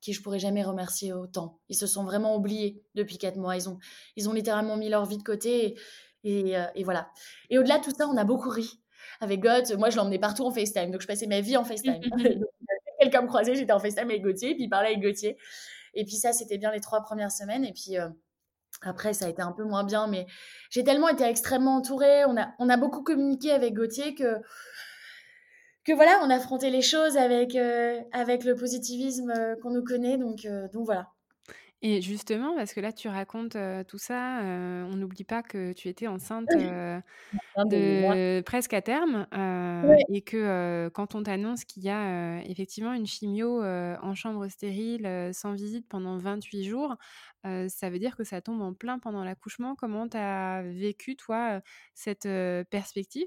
qui je pourrais jamais remercier autant. Ils se sont vraiment oubliés depuis quatre mois. Ils ont, ils ont littéralement mis leur vie de côté et, et, voilà. Et au-delà de tout ça, on a beaucoup ri avec Gauthier. Moi, je l'emmenais partout en FaceTime, donc je passais ma vie en FaceTime. Quelqu'un me croisait, j'étais en FaceTime avec Gauthier, puis il parlait avec Gauthier. Et puis ça, c'était bien les trois premières semaines. Et puis après, ça a été un peu moins bien, mais j'ai tellement été extrêmement entourée. On a, on a beaucoup communiqué avec Gauthier que, que voilà, on a affronté les choses avec, euh, avec le positivisme euh, qu'on nous connaît. Donc, euh, donc voilà. Et justement, parce que là, tu racontes tout ça, on n'oublie pas que tu étais enceinte de presque à terme et que quand on t'annonce qu'il y a effectivement une chimio en chambre stérile sans visite pendant 28 jours, ça veut dire que ça tombe en plein pendant l'accouchement. Comment tu as vécu, toi, cette perspective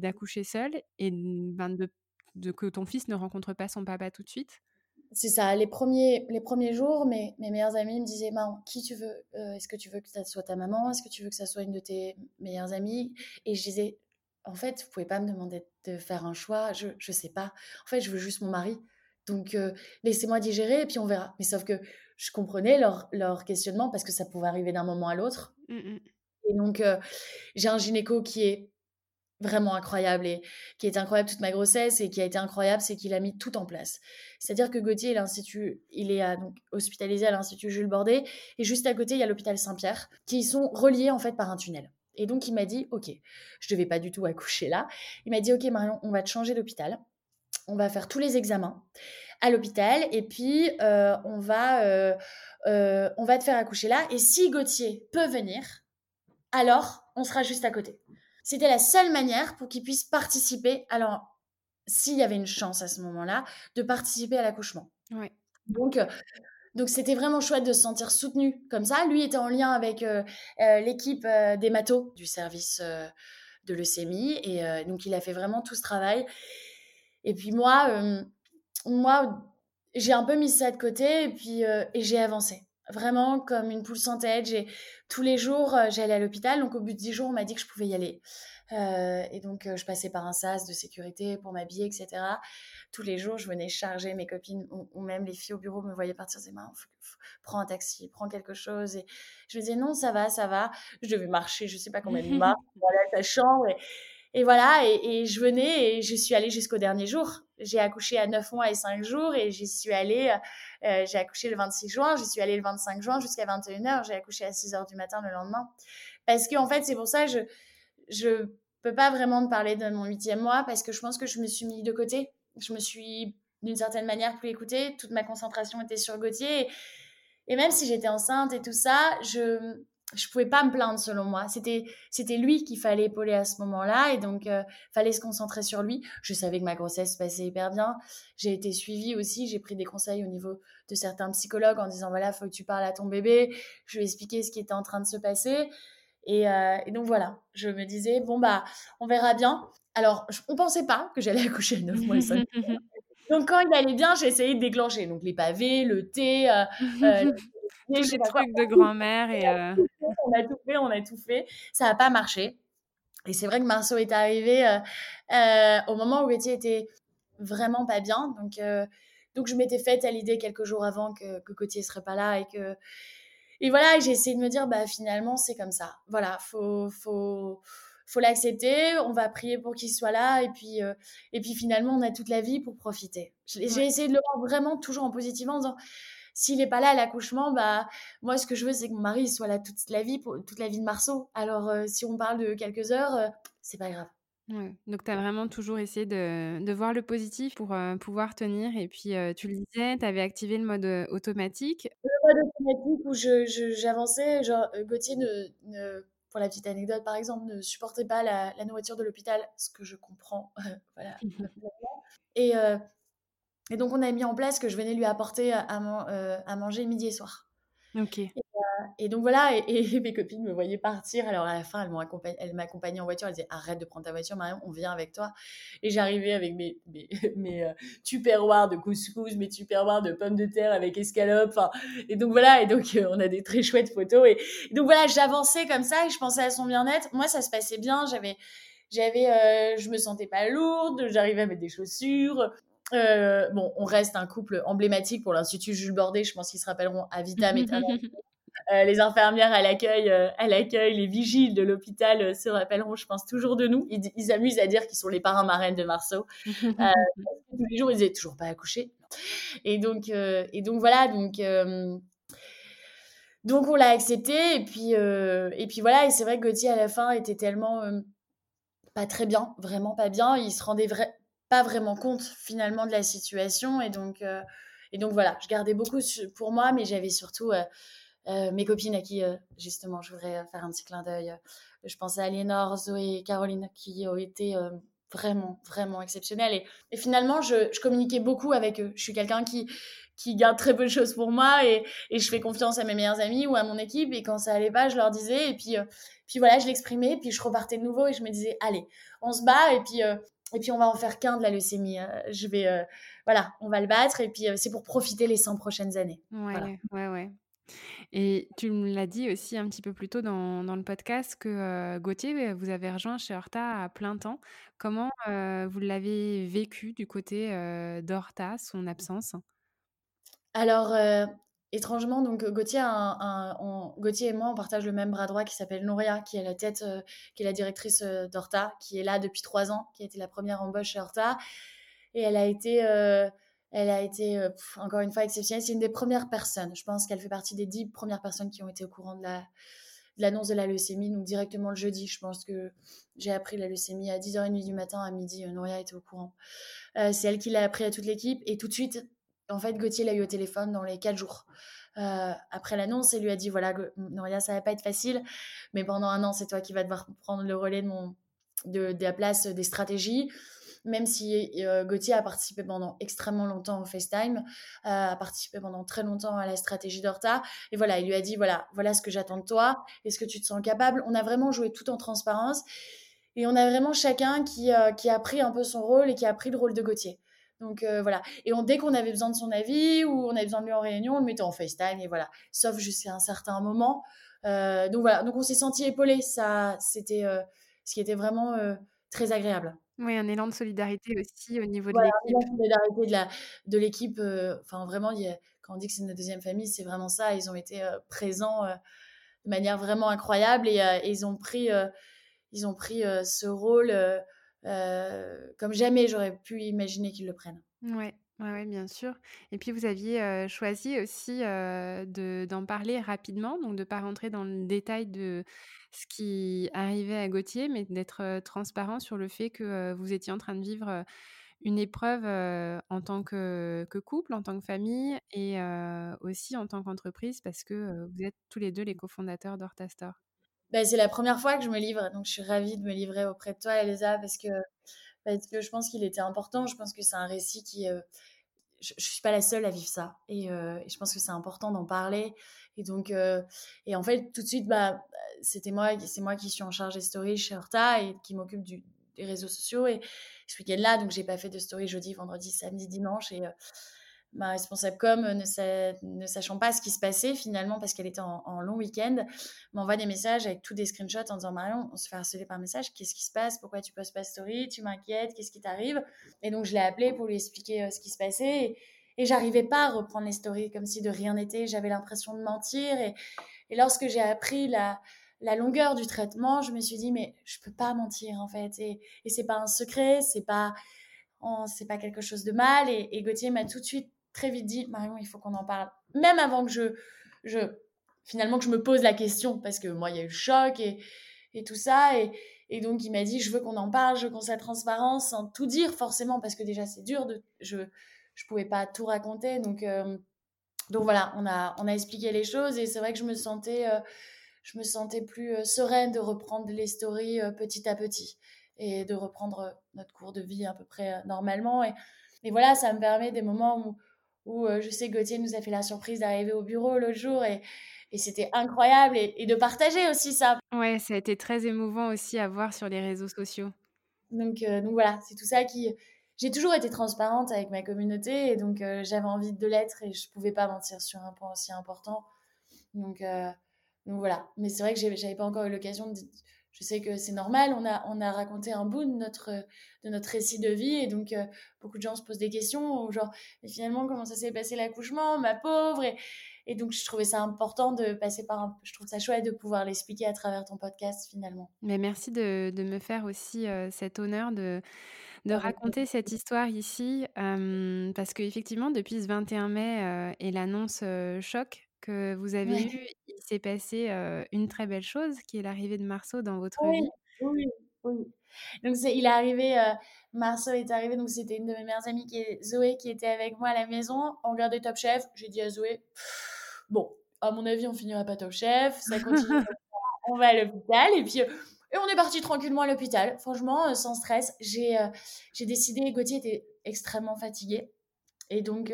d'accoucher seule et ben, de, de que ton fils ne rencontre pas son papa tout de suite? C'est ça, les premiers, les premiers jours, mes, mes meilleurs amis me disaient Maman, qui tu veux euh, Est-ce que tu veux que ça soit ta maman? Est-ce que tu veux que ça soit une de tes meilleures amies? Et je disais En fait, vous pouvez pas me demander de faire un choix, je ne sais pas. En fait, je veux juste mon mari. Donc, euh, laissez-moi digérer et puis on verra. Mais sauf que je comprenais leur, leur questionnement parce que ça pouvait arriver d'un moment à l'autre. Mmh. Et donc, euh, j'ai un gynéco qui est vraiment incroyable et qui est incroyable toute ma grossesse et qui a été incroyable, c'est qu'il a mis tout en place. C'est-à-dire que Gauthier, l'institut, il est donc hospitalisé à l'Institut Jules Bordet et juste à côté, il y a l'hôpital Saint-Pierre qui sont reliés en fait par un tunnel. Et donc, il m'a dit, OK, je ne devais pas du tout accoucher là. Il m'a dit, OK, Marion, on va te changer d'hôpital. On va faire tous les examens à l'hôpital et puis euh, on, va, euh, euh, on va te faire accoucher là. Et si Gauthier peut venir, alors on sera juste à côté. C'était la seule manière pour qu'il puisse participer. Alors, s'il y avait une chance à ce moment-là, de participer à l'accouchement. Donc, euh, donc c'était vraiment chouette de se sentir soutenu comme ça. Lui était en lien avec euh, euh, l'équipe des matos du service de leucémie et donc il a fait vraiment tout ce travail. Et puis moi, moi, j'ai un peu mis ça de côté et puis et j'ai avancé. Vraiment comme une poule sans tête. J'ai tous les jours, j'allais à l'hôpital. Donc au bout de 10 jours, on m'a dit que je pouvais y aller. et donc je passais par un sas de sécurité pour m'habiller, etc. Tous les jours, je venais charger mes copines ou, même les filles au bureau me voyaient partir des mains. prends un taxi, prends quelque chose. Et je me disais non, ça va, ça va. Je devais marcher, je sais pas combien de marches, voilà, ta chambre. Et, et voilà, et, je venais et je suis allée jusqu'au dernier jour. J'ai accouché à 9 mois et 5 jours et j'y suis allée, euh, j'ai accouché le 26 juin, j'y suis allée le 25 juin jusqu'à 21h, j'ai accouché à 6 h du matin le lendemain. Parce qu'en en fait, c'est pour ça que je, je peux pas vraiment parler de mon huitième mois parce que je pense que je me suis mis de côté. Je me suis d'une certaine manière plus écoutée. Toute ma concentration était sur Gauthier. Et même si j'étais enceinte et tout ça, je, je pouvais pas me plaindre selon moi. C'était c'était lui qu'il fallait épauler à ce moment-là et donc euh, fallait se concentrer sur lui. Je savais que ma grossesse se passait hyper bien. J'ai été suivie aussi, j'ai pris des conseils au niveau de certains psychologues en disant voilà, faut que tu parles à ton bébé, je vais expliquer ce qui était en train de se passer. Et, euh, donc voilà, je me disais bon bah on verra bien. Alors, on pensait pas que j'allais accoucher à 9 mois et 5 Donc quand il allait bien, j'ai essayé de déclencher donc les pavés, le thé, euh, euh tous les trucs de grand-mère et on a tout fait, on a tout fait. Ça n'a pas marché. Et c'est vrai que Marceau est arrivé euh, euh, au moment où Betty était vraiment pas bien. Donc, euh, donc je m'étais faite à l'idée quelques jours avant que, que Gauthier serait pas là et que et voilà, j'ai essayé de me dire bah finalement c'est comme ça. Voilà, faut faut faut l'accepter. On va prier pour qu'il soit là et puis et puis finalement on a toute la vie pour profiter. J'ai essayé de le voir vraiment toujours en positif en disant s'il n'est pas là à l'accouchement, bah, moi, ce que je veux, c'est que mon mari soit là toute la vie, pour, toute la vie de Marceau. Alors, euh, si on parle de quelques heures, euh, c'est pas grave. Donc, tu as vraiment toujours essayé de, de voir le positif pour euh, pouvoir tenir. Et puis, tu le disais, tu avais activé le mode automatique. Le mode automatique où j'avançais, genre, Gauthier, ne, pour la petite anecdote, par exemple, ne supportait pas la, la nourriture de l'hôpital, ce que je comprends. voilà. et et donc, on a mis en place que je venais lui apporter à, euh, à manger midi et soir. Ok. Et, euh, donc voilà, et, mes copines me voyaient partir. Alors à la fin, elles m'accompagnaient en voiture. Elles disaient Arrête de prendre ta voiture, Marion, on vient avec toi. Et j'arrivais avec mes, mes, mes euh, tupperwares de couscous, mes tupperwares de pommes de terre avec escalope. Et donc voilà, et donc on a des très chouettes photos. Et, donc voilà, j'avançais comme ça et je pensais à son bien-être. Moi, ça se passait bien. J'avais j'avais je me sentais pas lourde j'arrivais à mettre des chaussures euh, bon, on reste un couple emblématique pour l'Institut Jules Bordet. Je pense qu'ils se rappelleront à vitam euh, les infirmières à l'accueil, euh, à l'accueil, les vigiles de l'hôpital se rappelleront, je pense, toujours de nous. Ils, amusent à dire qu'ils sont les parrains marraines de Marceau. tous les jours, ils étaient toujours pas accouchés. Et donc, et donc voilà, donc. donc on l'a accepté et puis et puis voilà et c'est vrai que Gauthier à la fin était tellement pas très bien, vraiment pas bien. Il se rendait vrai, pas vraiment compte finalement de la situation. Et donc, euh, et donc voilà, je gardais beaucoup pour moi, mais j'avais surtout euh, euh, mes copines à qui, justement, je voudrais faire un petit clin d'œil. Je pensais à Lénore, Zoé Caroline qui ont été vraiment, vraiment exceptionnelles. Et, finalement, je, je, communiquais beaucoup avec eux. Je suis quelqu'un qui, qui garde très peu de choses pour moi et, et, je fais confiance à mes meilleurs amis ou à mon équipe. Et quand ça allait pas, je leur disais. Et puis, puis voilà, je l'exprimais. Puis je repartais de nouveau et je me disais, allez, on se bat. Et puis, et puis on va en faire qu'un de la leucémie. Euh, je vais, euh, voilà, on va le battre et puis euh, c'est pour profiter les 100 prochaines années. Ouais, ouais, ouais. Et tu me l'as dit aussi un petit peu plus tôt dans, dans le podcast que Gauthier, vous avez rejoint chez Horta à plein temps. Comment vous l'avez vécu du côté d'Horta, son absence? Alors, étrangement, donc Gauthier, et moi, on partage le même bras droit qui s'appelle Nouria, qui est la tête, euh, qui est la directrice euh, d'Horta, qui est là depuis trois ans, qui a été la première embauche chez Horta. Et elle a été, euh, elle a été encore une fois exceptionnelle. C'est une des premières personnes. Je pense qu'elle fait partie des dix premières personnes qui ont été au courant de la l'annonce de la leucémie, donc directement le jeudi. Je pense que j'ai appris la leucémie à 10h30 du matin, à midi, Nouria était au courant. c'est elle qui l'a appris à toute l'équipe. Et tout de suite, en fait, Gauthier l'a eu au téléphone dans les quatre jours. Euh, après l'annonce, il lui a dit voilà, Noria, ça va pas être facile, mais pendant un an, c'est toi qui vas devoir prendre le relais de, la place des stratégies. Même si euh, Gauthier a participé pendant extrêmement longtemps au FaceTime, euh, a participé pendant très longtemps à la stratégie d'Horta. Et voilà, il lui a dit voilà, voilà ce que j'attends de toi. Est-ce que tu te sens capable? On a vraiment joué tout en transparence. Et on a vraiment chacun qui, qui a pris un peu son rôle et qui a pris le rôle de Gauthier. Donc voilà. Et on, dès qu'on avait besoin de son avis ou on avait besoin de lui en réunion, on le mettait en FaceTime et voilà. Sauf jusqu'à un certain moment. donc voilà. Donc on s'est senti épaulé. Ça, c'était ce qui était vraiment très agréable. Oui, un élan de solidarité aussi au niveau de l'équipe. Solidarité de, la, de l'équipe. Enfin, vraiment, quand on dit que c'est notre deuxième famille, c'est vraiment ça. Ils ont été présents de manière vraiment incroyable et, et ils ont pris, ils ont pris ce rôle comme jamais j'aurais pu imaginer qu'ils le prennent. Ouais. Ouais, bien sûr. Et puis vous aviez choisi aussi de, d'en parler rapidement, donc de ne pas rentrer dans le détail de ce qui arrivait à Gauthier, mais d'être transparent sur le fait que vous étiez en train de vivre une épreuve en tant que, que, couple, en tant que famille et aussi en tant qu'entreprise parce que vous êtes tous les deux les cofondateurs d'Hortastor. Ben, c'est la première fois que je me livre, donc je suis ravie de me livrer auprès de toi, Elisa, parce que parce que je pense qu'il était important. Je pense que c'est un récit qui. Euh, je ne suis pas la seule à vivre ça. Euh, et, je pense que c'est important d'en parler. Et donc, euh, et en fait, tout de suite, bah, c'était moi, c'est moi qui suis en charge des stories chez Horta et qui m'occupe des réseaux sociaux. Et ce week-end-là, donc, j'ai pas fait de story jeudi, vendredi, samedi, dimanche. Et ma responsable com, ne, sachant pas ce qui se passait finalement, parce qu'elle était en, long week-end, m'envoie des messages avec tous des screenshots en disant Marion, on se fait harceler par message, qu'est-ce qui se passe? Pourquoi tu postes pas story? Tu m'inquiètes, qu'est-ce qui t'arrive? Et donc je l'ai appelée pour lui expliquer euh, ce qui se passait. Et, et j'arrivais pas à reprendre les stories comme si de rien n'était. J'avais l'impression de mentir. Et, lorsque j'ai appris la, longueur du traitement, je me suis dit, mais je peux pas mentir en fait. Et, et c'est pas un secret, c'est pas, c'est pas quelque chose de mal. Et Gauthier m'a tout de suite très vite dit Marion, il faut qu'on en parle. Même avant que je, je, finalement, que je me pose la question, parce que moi, il y a eu le choc et, et tout ça. Et, et donc, il m'a dit Je veux qu'on en parle, je veux qu'on soit transparent, sans tout dire forcément, parce que déjà, c'est dur. De, je ne pouvais pas tout raconter. Donc, euh, donc voilà, on a, on a expliqué les choses et c'est vrai que je me sentais. Euh, je me sentais plus euh, sereine de reprendre les stories petit à petit et de reprendre notre cours de vie à peu près normalement. Et, et voilà, ça me permet des moments où, où euh, je sais que Gauthier nous a fait la surprise d'arriver au bureau l'autre jour et, et c'était incroyable et, de partager aussi ça. Ouais, ça a été très émouvant aussi à voir sur les réseaux sociaux. Donc, euh, donc voilà, c'est tout ça qui. J'ai toujours été transparente avec ma communauté et donc euh, j'avais envie de l'être et je pouvais pas mentir sur un point aussi important. Donc, donc voilà. Mais c'est vrai que j'avais pas encore eu l'occasion de, je sais que c'est normal, on a, on a raconté un bout de notre, de notre récit de vie, et donc euh, beaucoup de gens se posent des questions, genre, mais finalement, comment ça s'est passé l'accouchement, ma pauvre? Et, et, donc, je trouvais ça important de passer par un... Je trouve ça chouette de pouvoir l'expliquer à travers ton podcast, finalement. Mais merci de, de me faire aussi euh, cet honneur de de raconter cette histoire ici, euh, parce qu'effectivement, depuis ce 21 mai et l'annonce choc que vous avez eu, il s'est passé une très belle chose, qui est l'arrivée de Marceau dans votre vie? Oui, oui. Donc il est arrivé, Marceau est arrivé, donc c'était une de mes meilleures amies qui est Zoé qui était avec moi à la maison. On regardait Top Chef. J'ai dit à Zoé, bon, à mon avis, on finira pas Top Chef, ça continue. on va à l'hôpital et puis. Et on est parti tranquillement à l'hôpital, franchement, sans stress. J'ai j'ai décidé, Gauthier était extrêmement fatigué. Et donc,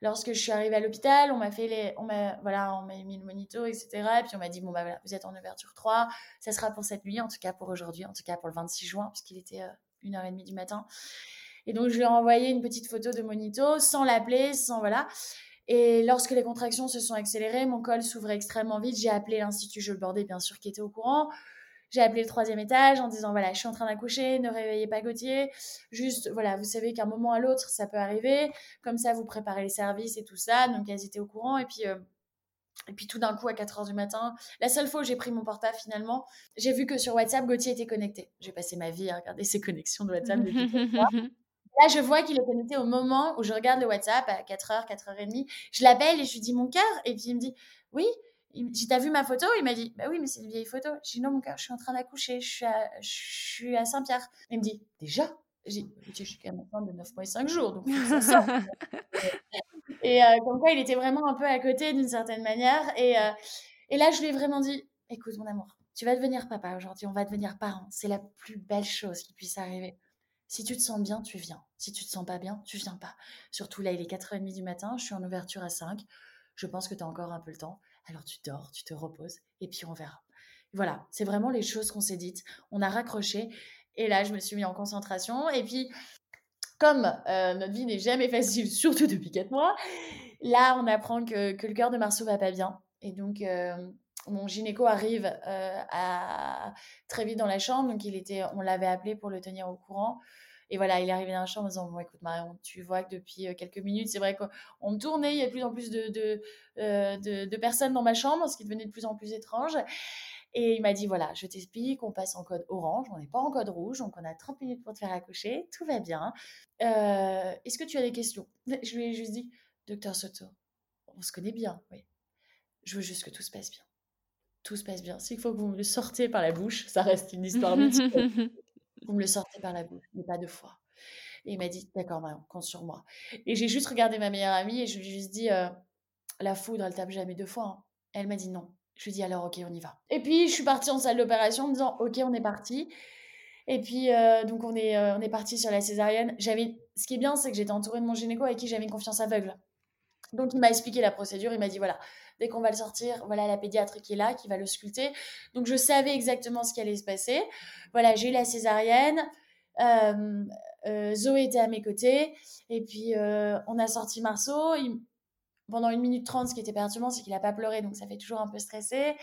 lorsque je suis arrivée à l'hôpital, on m'a fait les, on m'a, voilà, on m'a mis le monito, etc. Et puis on m'a dit, bon, bah voilà, vous êtes en ouverture 3, ça sera pour cette nuit, en tout cas pour aujourd'hui, en tout cas pour le 26 juin, puisqu'il était 1h30 du matin. Et donc, je lui ai envoyé une petite photo de monito, sans l'appeler, sans, voilà. Et lorsque les contractions se sont accélérées, mon col s'ouvrait extrêmement vite. J'ai appelé l'Institut Je le bordais, bien sûr, qui était au courant. J'ai appelé le troisième étage en disant voilà, je suis en train d'accoucher, ne réveillez pas Gauthier. Juste, voilà, vous savez qu'à un moment à l'autre, ça peut arriver. Comme ça, vous préparez les services et tout ça. Donc, elles étaient au courant. Et puis, euh, et puis tout d'un coup, à 4 heures du matin, la seule fois où j'ai pris mon portable finalement, j'ai vu que sur WhatsApp, Gauthier était connecté. J'ai passé ma vie à regarder ses connexions de WhatsApp depuis Là, je vois qu'il est connecté au moment où je regarde le WhatsApp à 4h, 4h30. Je l'appelle et je lui dis mon cœur? Et puis il me dit Oui, j'ai t'as vu ma photo? Il m'a dit, bah oui, mais c'est une vieille photo. J'ai dit, non, mon cœur, je suis en train d'accoucher, je suis à, je suis à Saint-Pierre. Il me dit, déjà? J'ai dit, je suis quand même enceinte de 9 mois et 5 jours, donc ça sort. et euh, comme quoi, il était vraiment un peu à côté d'une certaine manière. Et, euh, et là, je lui ai vraiment dit, écoute, mon amour, tu vas devenir papa aujourd'hui, on va devenir parents. C'est la plus belle chose qui puisse arriver. Si tu te sens bien, tu viens. Si tu te sens pas bien, tu viens pas. Surtout là, il est 4h30 du matin, je suis en ouverture à 5. Je pense que tu as encore un peu le temps. Alors tu dors, tu te reposes et puis on verra. Voilà, c'est vraiment les choses qu'on s'est dites. On a raccroché et là, je me suis mis en concentration et puis comme notre vie n'est jamais facile, surtout depuis 4 mois, là, on apprend que, que le cœur de Marceau va pas bien. Et donc, mon gynéco arrive à, très vite dans la chambre. Donc, il était, on l'avait appelé pour le tenir au courant. Et voilà, il est arrivé dans la chambre en disant Bon, écoute, Marion, tu vois que depuis quelques minutes, c'est vrai qu'on me tournait, il y a de plus en plus de, de, de, personnes dans ma chambre, ce qui devenait de plus en plus étrange. Et il m'a dit Voilà, je t'explique, on passe en code orange, on n'est pas en code rouge, donc on a 30 minutes pour te faire accoucher, tout va bien. Est-ce que tu as des questions? Je lui ai juste dit Docteur Soto, on se connaît bien, oui. Je veux juste que tout se passe bien. Tout se passe bien. S'il faut que vous me le sortez par la bouche, ça reste une histoire mythique. Vous me le sortez par la bouche, mais pas deux fois. Et il m'a dit, d'accord, Marion, compte sur moi. Et j'ai juste regardé ma meilleure amie et je lui ai juste dit, euh, la foudre, elle tape jamais deux fois. Hein. Elle m'a dit non. Je lui ai dit, alors, ok, on y va. Et puis, je suis partie en salle d'opération en me disant, ok, on est parti. Et puis, euh, donc, on est, euh, est parti sur la césarienne. Ce qui est bien, c'est que j'étais entourée de mon gynéco avec qui j'avais une confiance aveugle. Donc, il m'a expliqué la procédure. Il m'a dit, voilà, dès qu'on va le sortir, voilà la pédiatre qui est là, qui va le sculpter. Donc, je savais exactement ce qui allait se passer. Voilà, j'ai eu la césarienne. Euh, euh, Zoé était à mes côtés. Et puis, euh, on a sorti Marceau. pendant une minute trente, ce qui était perturbant, c'est qu'il n'a pas pleuré. Donc, ça fait toujours un peu stressé.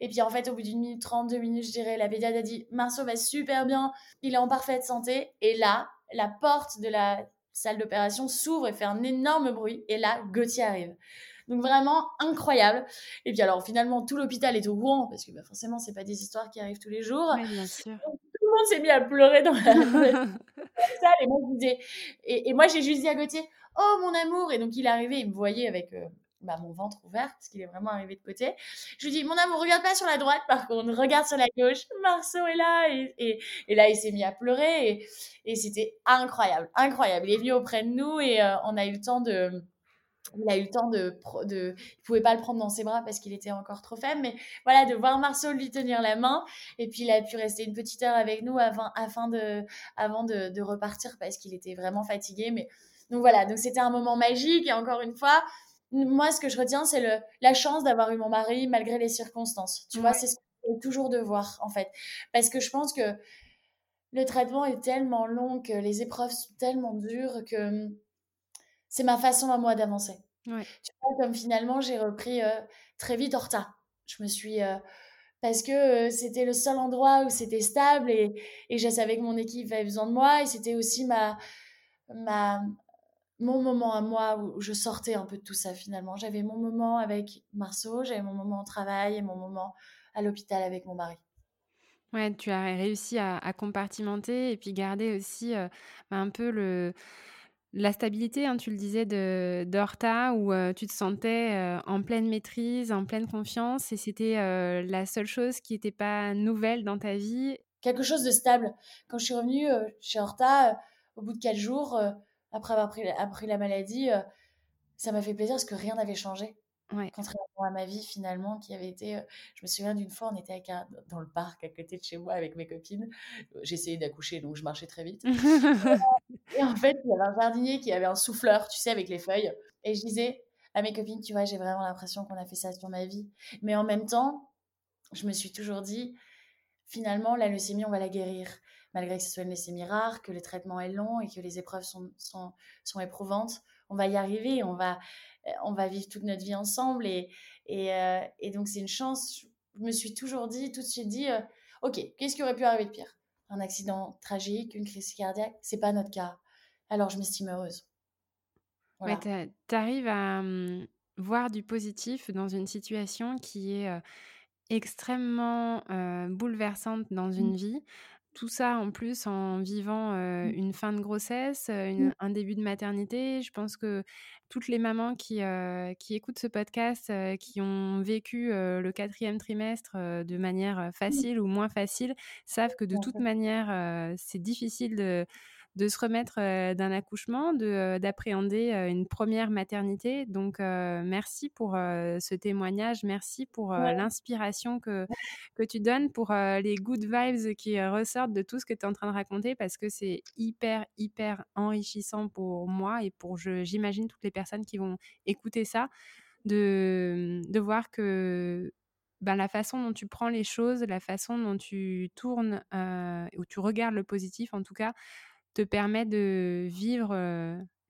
Et puis, en fait, au bout d'une minute trente, deux minutes, je dirais, la pédiatre a dit Marceau va super bien. Il est en parfaite santé. Et là, la porte de la salle d'opération s'ouvre et fait un énorme bruit. Et là, Gauthier arrive. Donc vraiment incroyable. Et puis alors finalement tout l'hôpital est au courant parce que bah, forcément c'est pas des histoires qui arrivent tous les jours. bien sûr. tout le monde s'est mis à pleurer dans la, salle et moi et, moi j'ai juste dit à Gauthier oh mon amour et donc il est arrivé il me voyait avec euh, bah, mon ventre ouvert parce qu'il est vraiment arrivé de côté. Je lui dis mon amour regarde pas sur la droite par contre regarde sur la gauche. Marceau est là et, et, là il s'est mis à pleurer et, et c'était incroyable incroyable. Il est venu auprès de nous et euh, on a eu le temps de il a eu le temps de, de il pouvait pas le prendre dans ses bras parce qu'il était encore trop faible mais voilà de voir Marceau lui tenir la main et puis il a pu rester une petite heure avec nous avant afin de avant de, de repartir parce qu'il était vraiment fatigué mais donc voilà donc c'était un moment magique et encore une fois moi ce que je retiens c'est le la chance d'avoir eu mon mari malgré les circonstances tu vois c'est ce que toujours de voir en fait parce que je pense que le traitement est tellement long que les épreuves sont tellement dures que c'est ma façon à moi d'avancer. Tu vois, comme finalement, j'ai repris euh, très vite Horta. Je me suis. Euh, parce que euh, c'était le seul endroit où c'était stable et, et je savais que mon équipe avait besoin de moi et c'était aussi ma, ma, mon moment à moi où je sortais un peu de tout ça finalement. J'avais mon moment avec Marceau, j'avais mon moment au travail et mon moment à l'hôpital avec mon mari. Ouais, tu as réussi à, compartimenter et puis garder aussi bah, un peu le la stabilité, hein, tu le disais, de d'Horta, où tu te sentais en pleine maîtrise, en pleine confiance, et c'était la seule chose qui n'était pas nouvelle dans ta vie. Quelque chose de stable. Quand je suis revenue chez Horta, au bout de quatre jours, après avoir pris, appris la maladie, ça m'a fait plaisir parce que rien n'avait changé. Contrairement à ma vie finalement qui avait été... Euh, je me souviens d'une fois, on était avec dans le parc à côté de chez moi avec mes copines. J'essayais d'accoucher, donc je marchais très vite. et en fait, il y avait un jardinier qui avait un souffleur, tu sais, avec les feuilles. Et je disais à mes copines, tu vois, j'ai vraiment l'impression qu'on a fait ça sur ma vie. Mais en même temps, je me suis toujours dit, finalement, la leucémie, on va la guérir. Malgré que ce soit une leucémie rare, que le traitement est long et que les épreuves sont, sont, sont éprouvantes, on va y arriver, on va, euh, on va vivre toute notre vie ensemble. Et, euh, et, donc, c'est une chance. Je me suis toujours dit, tout de suite dit, euh, OK, qu'est-ce qui aurait pu arriver de pire? Un accident tragique, une crise cardiaque, c'est pas notre cas. Alors, je m'estime heureuse. Ouais, tu arrives à hum, voir du positif dans une situation qui est extrêmement bouleversante dans mmh. une vie. Tout ça en plus en vivant mmh. une fin de grossesse, mmh. un début de maternité. Je pense que toutes les mamans qui, qui écoutent ce podcast, qui ont vécu le quatrième trimestre de manière facile ou moins facile, savent que de toute manière, c'est difficile de de se remettre d'un accouchement, d'appréhender une première maternité. Donc, merci pour ce témoignage, merci pour l'inspiration que, que tu donnes, pour les good vibes qui ressortent de tout ce que tu es en train de raconter, parce que c'est hyper, hyper enrichissant pour moi et pour, j'imagine, toutes les personnes qui vont écouter ça, de, de voir que ben, la façon dont tu prends les choses, la façon dont tu tournes, ou tu regardes le positif en tout cas, te permet de vivre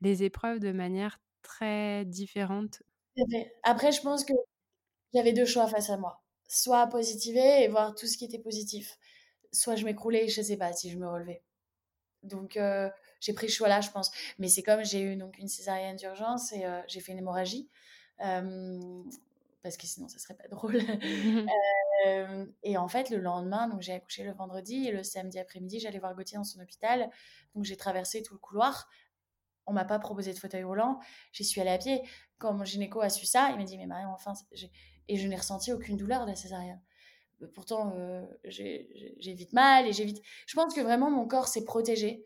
les épreuves de manière très différente? Après, je pense que j'avais deux choix face à moi. Soit positiver et voir tout ce qui était positif. Soit je m'écroulais et je ne sais pas si je me relevais. Donc, j'ai pris ce choix-là, je pense. Mais c'est comme j'ai eu donc une césarienne d'urgence et j'ai fait une hémorragie. Parce que sinon, ça serait pas drôle. et en fait, le lendemain, donc j'ai accouché le vendredi et le samedi après-midi, j'allais voir Gauthier dans son hôpital. Donc, j'ai traversé tout le couloir. On m'a pas proposé de fauteuil roulant. J'y suis allée à pied. Quand mon gynéco a su ça, il m'a dit Mais Marion, enfin, et je n'ai ressenti aucune douleur de la césarienne. Pourtant, j'ai vite mal et j'ai vite. Je pense que vraiment mon corps s'est protégé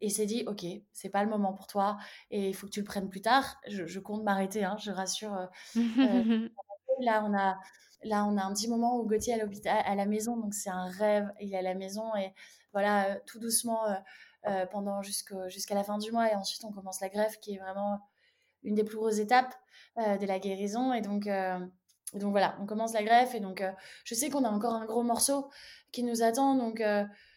et s'est dit Ok, c'est pas le moment pour toi et il faut que tu le prennes plus tard. Je, compte m'arrêter, hein, je rassure. là, on a là, on a un petit moment où Gauthier est à, à la maison, donc c'est un rêve. Il est à la maison et voilà, tout doucement pendant jusqu'à la fin du mois. Et ensuite, on commence la greffe qui est vraiment une des plus grosses étapes de la guérison. Et donc, donc voilà, on commence la greffe. Et donc, je sais qu'on a encore un gros morceau qui nous attend. Donc,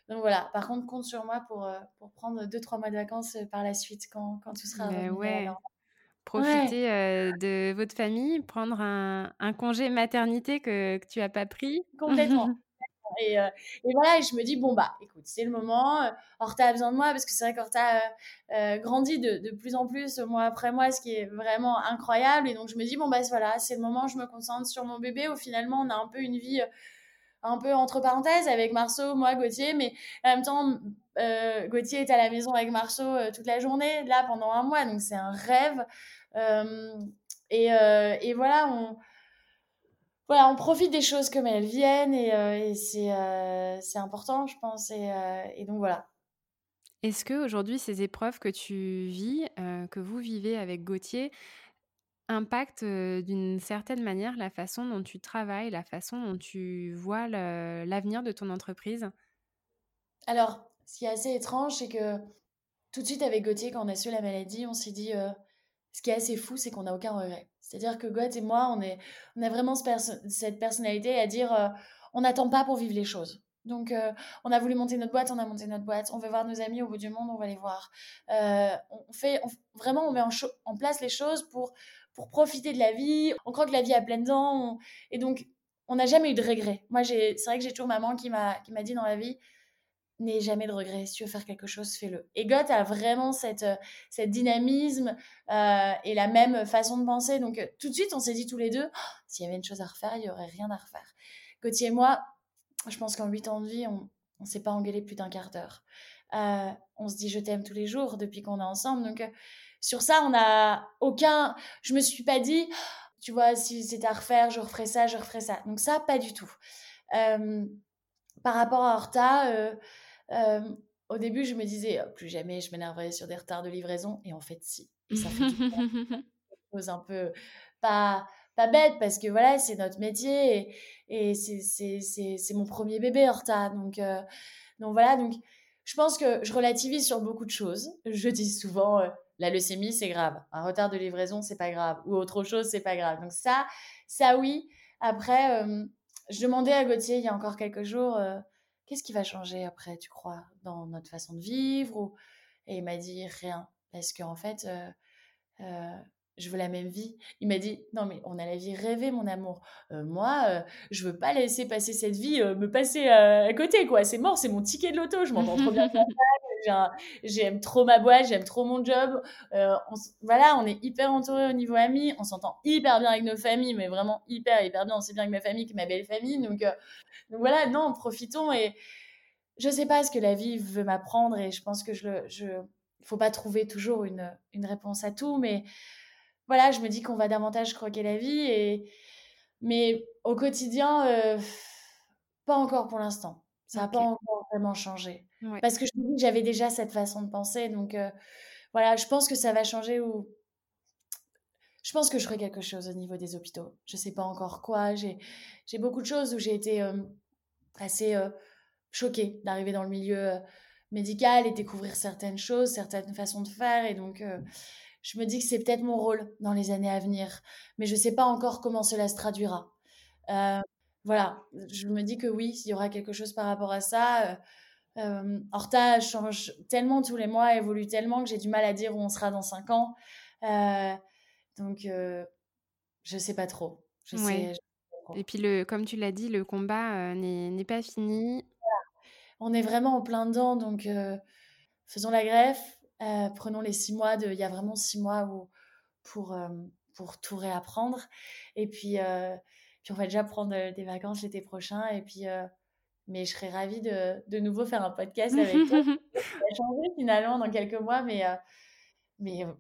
donc voilà, par contre, compte sur moi pour, pour prendre 2-3 mois de vacances par la suite quand, quand tout sera ouais. Profiter de votre famille, prendre un, un congé maternité que, que tu n'as pas pris. Complètement. Et, et, voilà, et je me dis, bon, bah, écoute, c'est le moment. Horta a besoin de moi parce que c'est vrai qu'Horta euh, grandit de, de, plus en plus mois après mois, ce qui est vraiment incroyable. Et donc, je me dis, bon, bah, voilà, c'est le moment, je me concentre sur mon bébé. Au finalement, on a un peu une vie un peu entre parenthèses avec Marceau, moi, Gauthier, mais en même temps, euh, Gauthier est à la maison avec Marceau toute la journée, là, pendant un mois, donc c'est un rêve. et, et, voilà, on, voilà, on profite des choses comme elles viennent et, et c'est important, je pense. Et donc voilà. Est-ce que aujourd'hui ces épreuves que tu vis, que vous vivez avec Gauthier, impactent d'une certaine manière la façon dont tu travailles, la façon dont tu vois l'avenir de ton entreprise? Alors, ce qui est assez étrange, c'est que tout de suite avec Gauthier, quand on a su la maladie, on s'est dit, ce qui est assez fou, c'est qu'on n'a aucun regret. C'est-à-dire que Gauthier et moi, on, a vraiment cette personnalité à dire, on n'attend pas pour vivre les choses. Donc, on a voulu monter notre boîte, on a monté notre boîte. On veut voir nos amis au bout du monde, on va les voir. on fait, vraiment, on met en, place les choses pour profiter de la vie. On croit que la vie a plein de dents. Et donc, on n'a jamais eu de regrets. Moi, c'est vrai que j'ai toujours maman qui m'a dit dans la vie, n'aie jamais de regrets. Si tu veux faire quelque chose, fais-le. Et Goth a vraiment cette, cette dynamisme euh, et la même façon de penser. Donc, tout de suite, on s'est dit tous les deux, oh, s'il y avait une chose à refaire, il n'y aurait rien à refaire. Gauthier et moi, je pense qu'en huit ans de vie, on ne s'est pas engueulé plus d'un quart d'heure. Euh, on se dit je t'aime tous les jours depuis qu'on est ensemble. Donc, sur ça, on n'a aucun. Je me suis pas dit, tu vois, si c'était à refaire, je referais ça, je referais ça. Donc, ça, pas du tout. Euh, par rapport à Horta, euh, euh, au début, je me disais, oh, plus jamais je m'énerverai sur des retards de livraison. Et en fait, si. ça fait quelque chose un peu pas, pas bête parce que voilà, c'est notre métier et, et c'est mon premier bébé, Horta. Donc, donc voilà, donc je pense que je relativise sur beaucoup de choses. Je dis souvent, la leucémie, c'est grave. Un retard de livraison, c'est pas grave. Ou autre chose, c'est pas grave. Donc ça, ça oui. Après, euh, je demandais à Gauthier il y a encore quelques jours, euh, qu'est-ce qui va changer après, tu crois, dans notre façon de vivre Et il m'a dit rien. Parce qu'en fait, euh, je veux la même vie. Il m'a dit, non mais on a la vie rêvée, mon amour. moi, je veux pas laisser passer cette vie, me passer à côté, quoi. C'est mort, c'est mon ticket de loto. Je m'entends trop bien j'aime trop ma boîte, j'aime trop mon job. Euh, on, voilà, on est hyper entouré au niveau amis, on s'entend hyper bien avec nos familles, mais vraiment hyper, hyper bien. On sait bien que ma famille, que ma belle famille. Donc, euh, donc voilà, non, profitons. Et je sais pas ce que la vie veut m'apprendre et je pense que je, faut pas trouver toujours une, une réponse à tout, mais voilà, je me dis qu'on va davantage croquer la vie et mais au quotidien, euh, pas encore pour l'instant. Ça n'a pas encore vraiment changé. Parce que j'avais déjà cette façon de penser. Donc voilà, je pense que ça va changer ou je pense que je ferai quelque chose au niveau des hôpitaux. Je ne sais pas encore quoi. J'ai beaucoup de choses où j'ai été assez choquée d'arriver dans le milieu médical et découvrir certaines choses, certaines façons de faire. Et donc, je me dis que c'est peut-être mon rôle dans les années à venir. Mais je ne sais pas encore comment cela se traduira voilà, je me dis que oui, s'il y aura quelque chose par rapport à ça, Euh, Horta change tellement tous les mois, évolue tellement que j'ai du mal à dire où on sera dans cinq ans. Euh, donc, euh, je sais pas trop. Je sais, Et puis, le, comme tu l'as dit, le combat n'est pas fini. On est vraiment en plein dedans, donc faisons la greffe. Prenons les six mois. De, il y a vraiment six mois où, pour, pour tout réapprendre. Et puis, puis, on va déjà prendre des vacances l'été prochain. Et puis, mais je serais ravie de, de nouveau faire un podcast avec toi. Ça va changer finalement dans quelques mois, mais, euh, mais euh,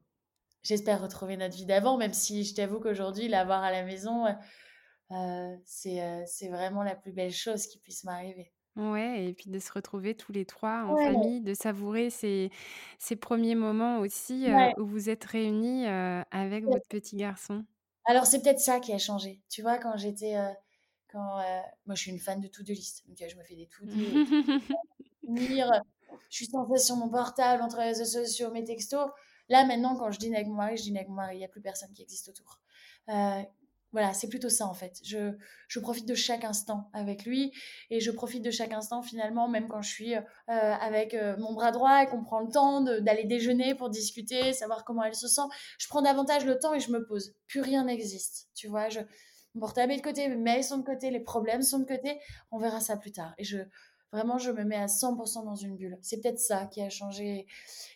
j'espère retrouver notre vie d'avant, même si je t'avoue qu'aujourd'hui, l'avoir à la maison, euh, c'est vraiment la plus belle chose qui puisse m'arriver. Ouais, et puis de se retrouver tous les trois en famille, de savourer ces, ces premiers moments aussi où vous êtes réunis avec votre petit garçon. Alors, c'est peut-être ça qui a changé. Tu vois, quand j'étais quand, euh, moi, je suis une fan de to-do list. Donc, je me fais des to-do. je suis sans cesse sur mon portable, entre les réseaux sociaux, mes textos. Là, maintenant, quand je dîne avec mon mari, je dîne avec mon mari. Il n'y a plus personne qui existe autour. Euh, voilà, c'est plutôt ça en fait. Je, je, profite de chaque instant avec lui et je profite de chaque instant finalement, même quand je suis euh, avec mon bras droit et qu'on prend le temps d'aller déjeuner pour discuter, savoir comment elle se sent. Je prends davantage le temps et je me pose. Plus rien n'existe. Tu vois, je, mon portable est de côté, mes mails sont de côté, les problèmes sont de côté. On verra ça plus tard. Et je, vraiment, je me mets à 100% dans une bulle. C'est peut-être ça qui a changé.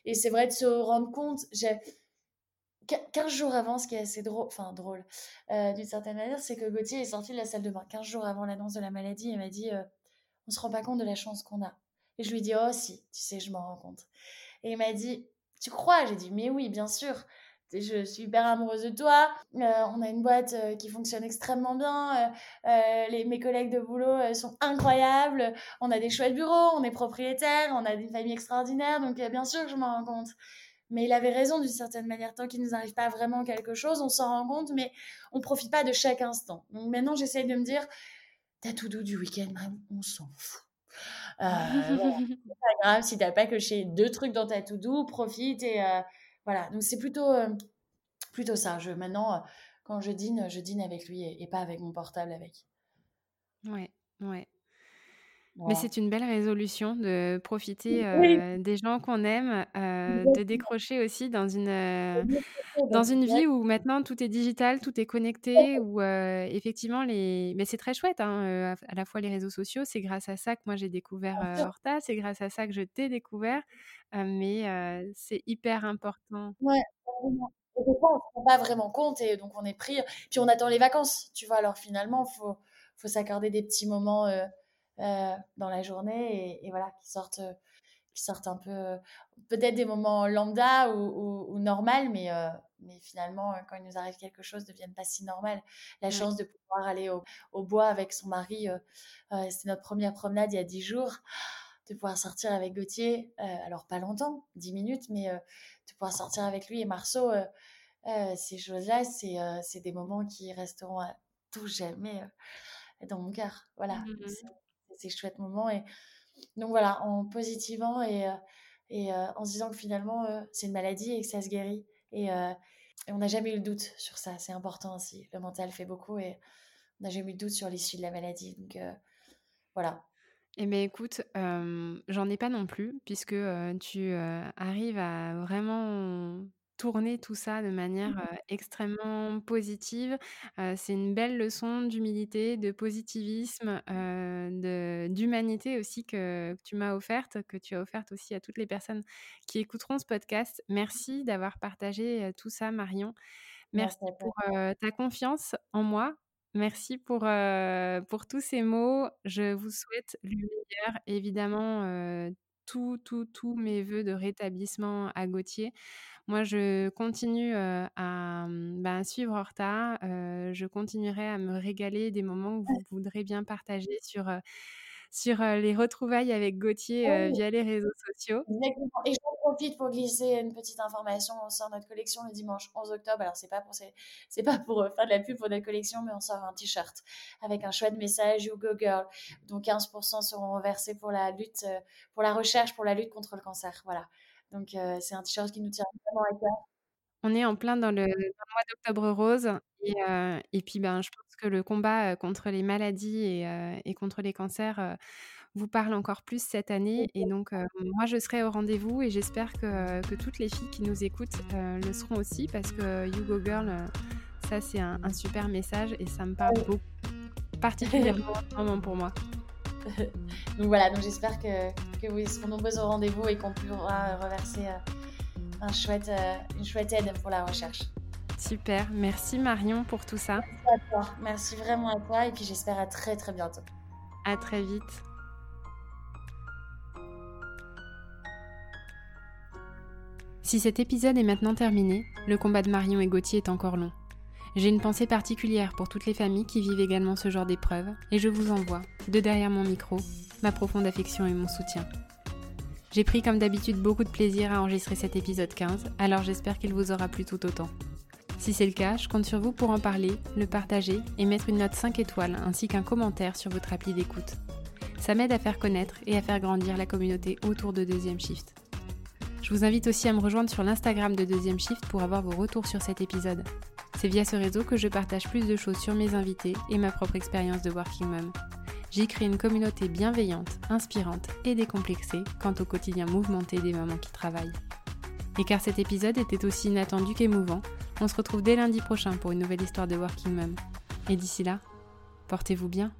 Et c'est vrai de se rendre compte. J'ai 15 jours avant, ce qui est assez drôle, enfin drôle, euh, d'une certaine manière, c'est que Gauthier est sorti de la salle de bain 15 jours avant l'annonce de la maladie et m'a dit euh, On se rend pas compte de la chance qu'on a. Et je lui ai dit Oh, si, tu sais, je m'en rends compte. Et il m'a dit Tu crois? J'ai dit Mais oui, bien sûr je suis hyper amoureuse de toi. Euh, on a une boîte euh, qui fonctionne extrêmement bien. Les, mes collègues de boulot sont incroyables. On a des chouettes bureaux, on est propriétaire, on a des familles extraordinaires. Donc, bien sûr je m'en rends compte. Mais il avait raison d'une certaine manière. Tant qu'il ne nous arrive pas vraiment quelque chose, on s'en rend compte, mais on ne profite pas de chaque instant. Donc maintenant, j'essaye de me dire, t'as tout doux du week-end, on s'en fout. Euh, c'est pas grave si t'as pas coché deux trucs dans ta to do, profite et voilà, donc c'est plutôt, euh, plutôt ça. Je, maintenant, euh, quand je dîne, je dîne avec lui et, pas avec mon portable avec. Ouais, ouais. Mais c'est une belle résolution de profiter euh, des gens qu'on aime, de décrocher aussi dans une, dans une vie où maintenant tout est digital, tout est connecté, où effectivement les... Mais c'est très chouette, hein, à la fois les réseaux sociaux, c'est grâce à ça que moi j'ai découvert Horta, c'est grâce à ça que je t'ai découvert, mais c'est hyper important. Ouais, et des fois, on ne se rend pas vraiment compte et donc on est pris. Puis on attend les vacances, tu vois? Alors finalement, il faut, faut s'accorder des petits moments euh, dans la journée et, voilà, qui sortent, qui sortent un peu, peut-être des moments lambda ou, ou, normal, mais, euh, mais finalement, quand il nous arrive quelque chose, ne deviennent pas si normal. La chance de pouvoir aller au, au, bois avec son mari, euh, c'était notre première promenade il y a dix jours de pouvoir sortir avec Gauthier, alors pas longtemps, dix minutes, mais de pouvoir sortir avec lui et Marceau, ces choses-là, c'est des moments qui resteront à tout jamais dans mon cœur. Voilà. Mmh ces chouettes moments. Et donc voilà, en positivant et, euh, euh, en se disant que finalement, euh, c'est une maladie et que ça se guérit. Et, on n'a jamais eu le doute sur ça. C'est important aussi. Le mental fait beaucoup et on n'a jamais eu le doute sur l'issue de la maladie. Donc voilà. Eh bien, écoute, j'en ai pas non plus, puisque tu arrives à vraiment tourner tout ça de manière mmh extrêmement positive. c'est une belle leçon d'humilité, de positivisme, d'humanité aussi que, tu m'as offerte, que tu as offerte aussi à toutes les personnes qui écouteront ce podcast. Merci d'avoir partagé tout ça, Marion. Merci, pour ta confiance en moi. Merci pour, pour tous ces mots. Je vous souhaite le meilleur. Évidemment, tous, tous, tous mes voeux de rétablissement à Gauthier. Moi, je continue à, mmh, bah, suivre Horta. je continuerai à me régaler des moments que vous voudrez bien partager sur, sur les retrouvailles avec Gauthier via les réseaux sociaux. Exactement. Et j'en profite pour glisser une petite information. On sort notre collection le dimanche 11 octobre. Alors, c'est pas pour, c'est pas pour faire de la pub pour notre collection, mais on sort un t-shirt avec un chouette message You Go Girl. Donc, 15% seront reversés pour la lutte, pour la recherche, pour la lutte contre le cancer. Voilà. Donc, euh, c'est un t-shirt qui nous tient vraiment à cœur. On est en plein dans le, mois d'octobre rose et, euh, et, puis ben, je pense que le combat contre les maladies et, et contre les cancers vous parle encore plus cette année. Et donc, moi, je serai au rendez-vous et j'espère que, toutes les filles qui nous écoutent le seront aussi parce que You Go Girl, ça, c'est un, super message et ça me parle beaucoup, particulièrement pour moi. donc voilà, donc j'espère que, que vous serez nombreux au rendez-vous et qu'on pourra reverser un chouette, une chouette aide pour la recherche. Super, merci Marion pour tout ça. Merci à toi, merci vraiment à toi et puis j'espère à très très bientôt. À très vite. Si cet épisode est maintenant terminé, le combat de Marion et Gauthier est encore long. J'ai une pensée particulière pour toutes les familles qui vivent également ce genre d'épreuve et je vous envoie, de derrière mon micro, ma profonde affection et mon soutien. J'ai pris comme d'habitude beaucoup de plaisir à enregistrer cet épisode 15, alors j'espère qu'il vous aura plu tout autant. Si c'est le cas, je compte sur vous pour en parler, le partager et mettre une note 5 étoiles ainsi qu'un commentaire sur votre appli d'écoute. Ça m'aide à faire connaître et à faire grandir la communauté autour de Deuxième Shift. Je vous invite aussi à me rejoindre sur l'Instagram de Deuxième Shift pour avoir vos retours sur cet épisode. C'est via ce réseau que je partage plus de choses sur mes invités et ma propre expérience de Working Mom. J'y crée une communauté bienveillante, inspirante et décomplexée quant au quotidien mouvementé des mamans qui travaillent. Et car cet épisode était aussi inattendu qu'émouvant, on se retrouve dès lundi prochain pour une nouvelle histoire de Working Mom. Et d'ici là, portez-vous bien.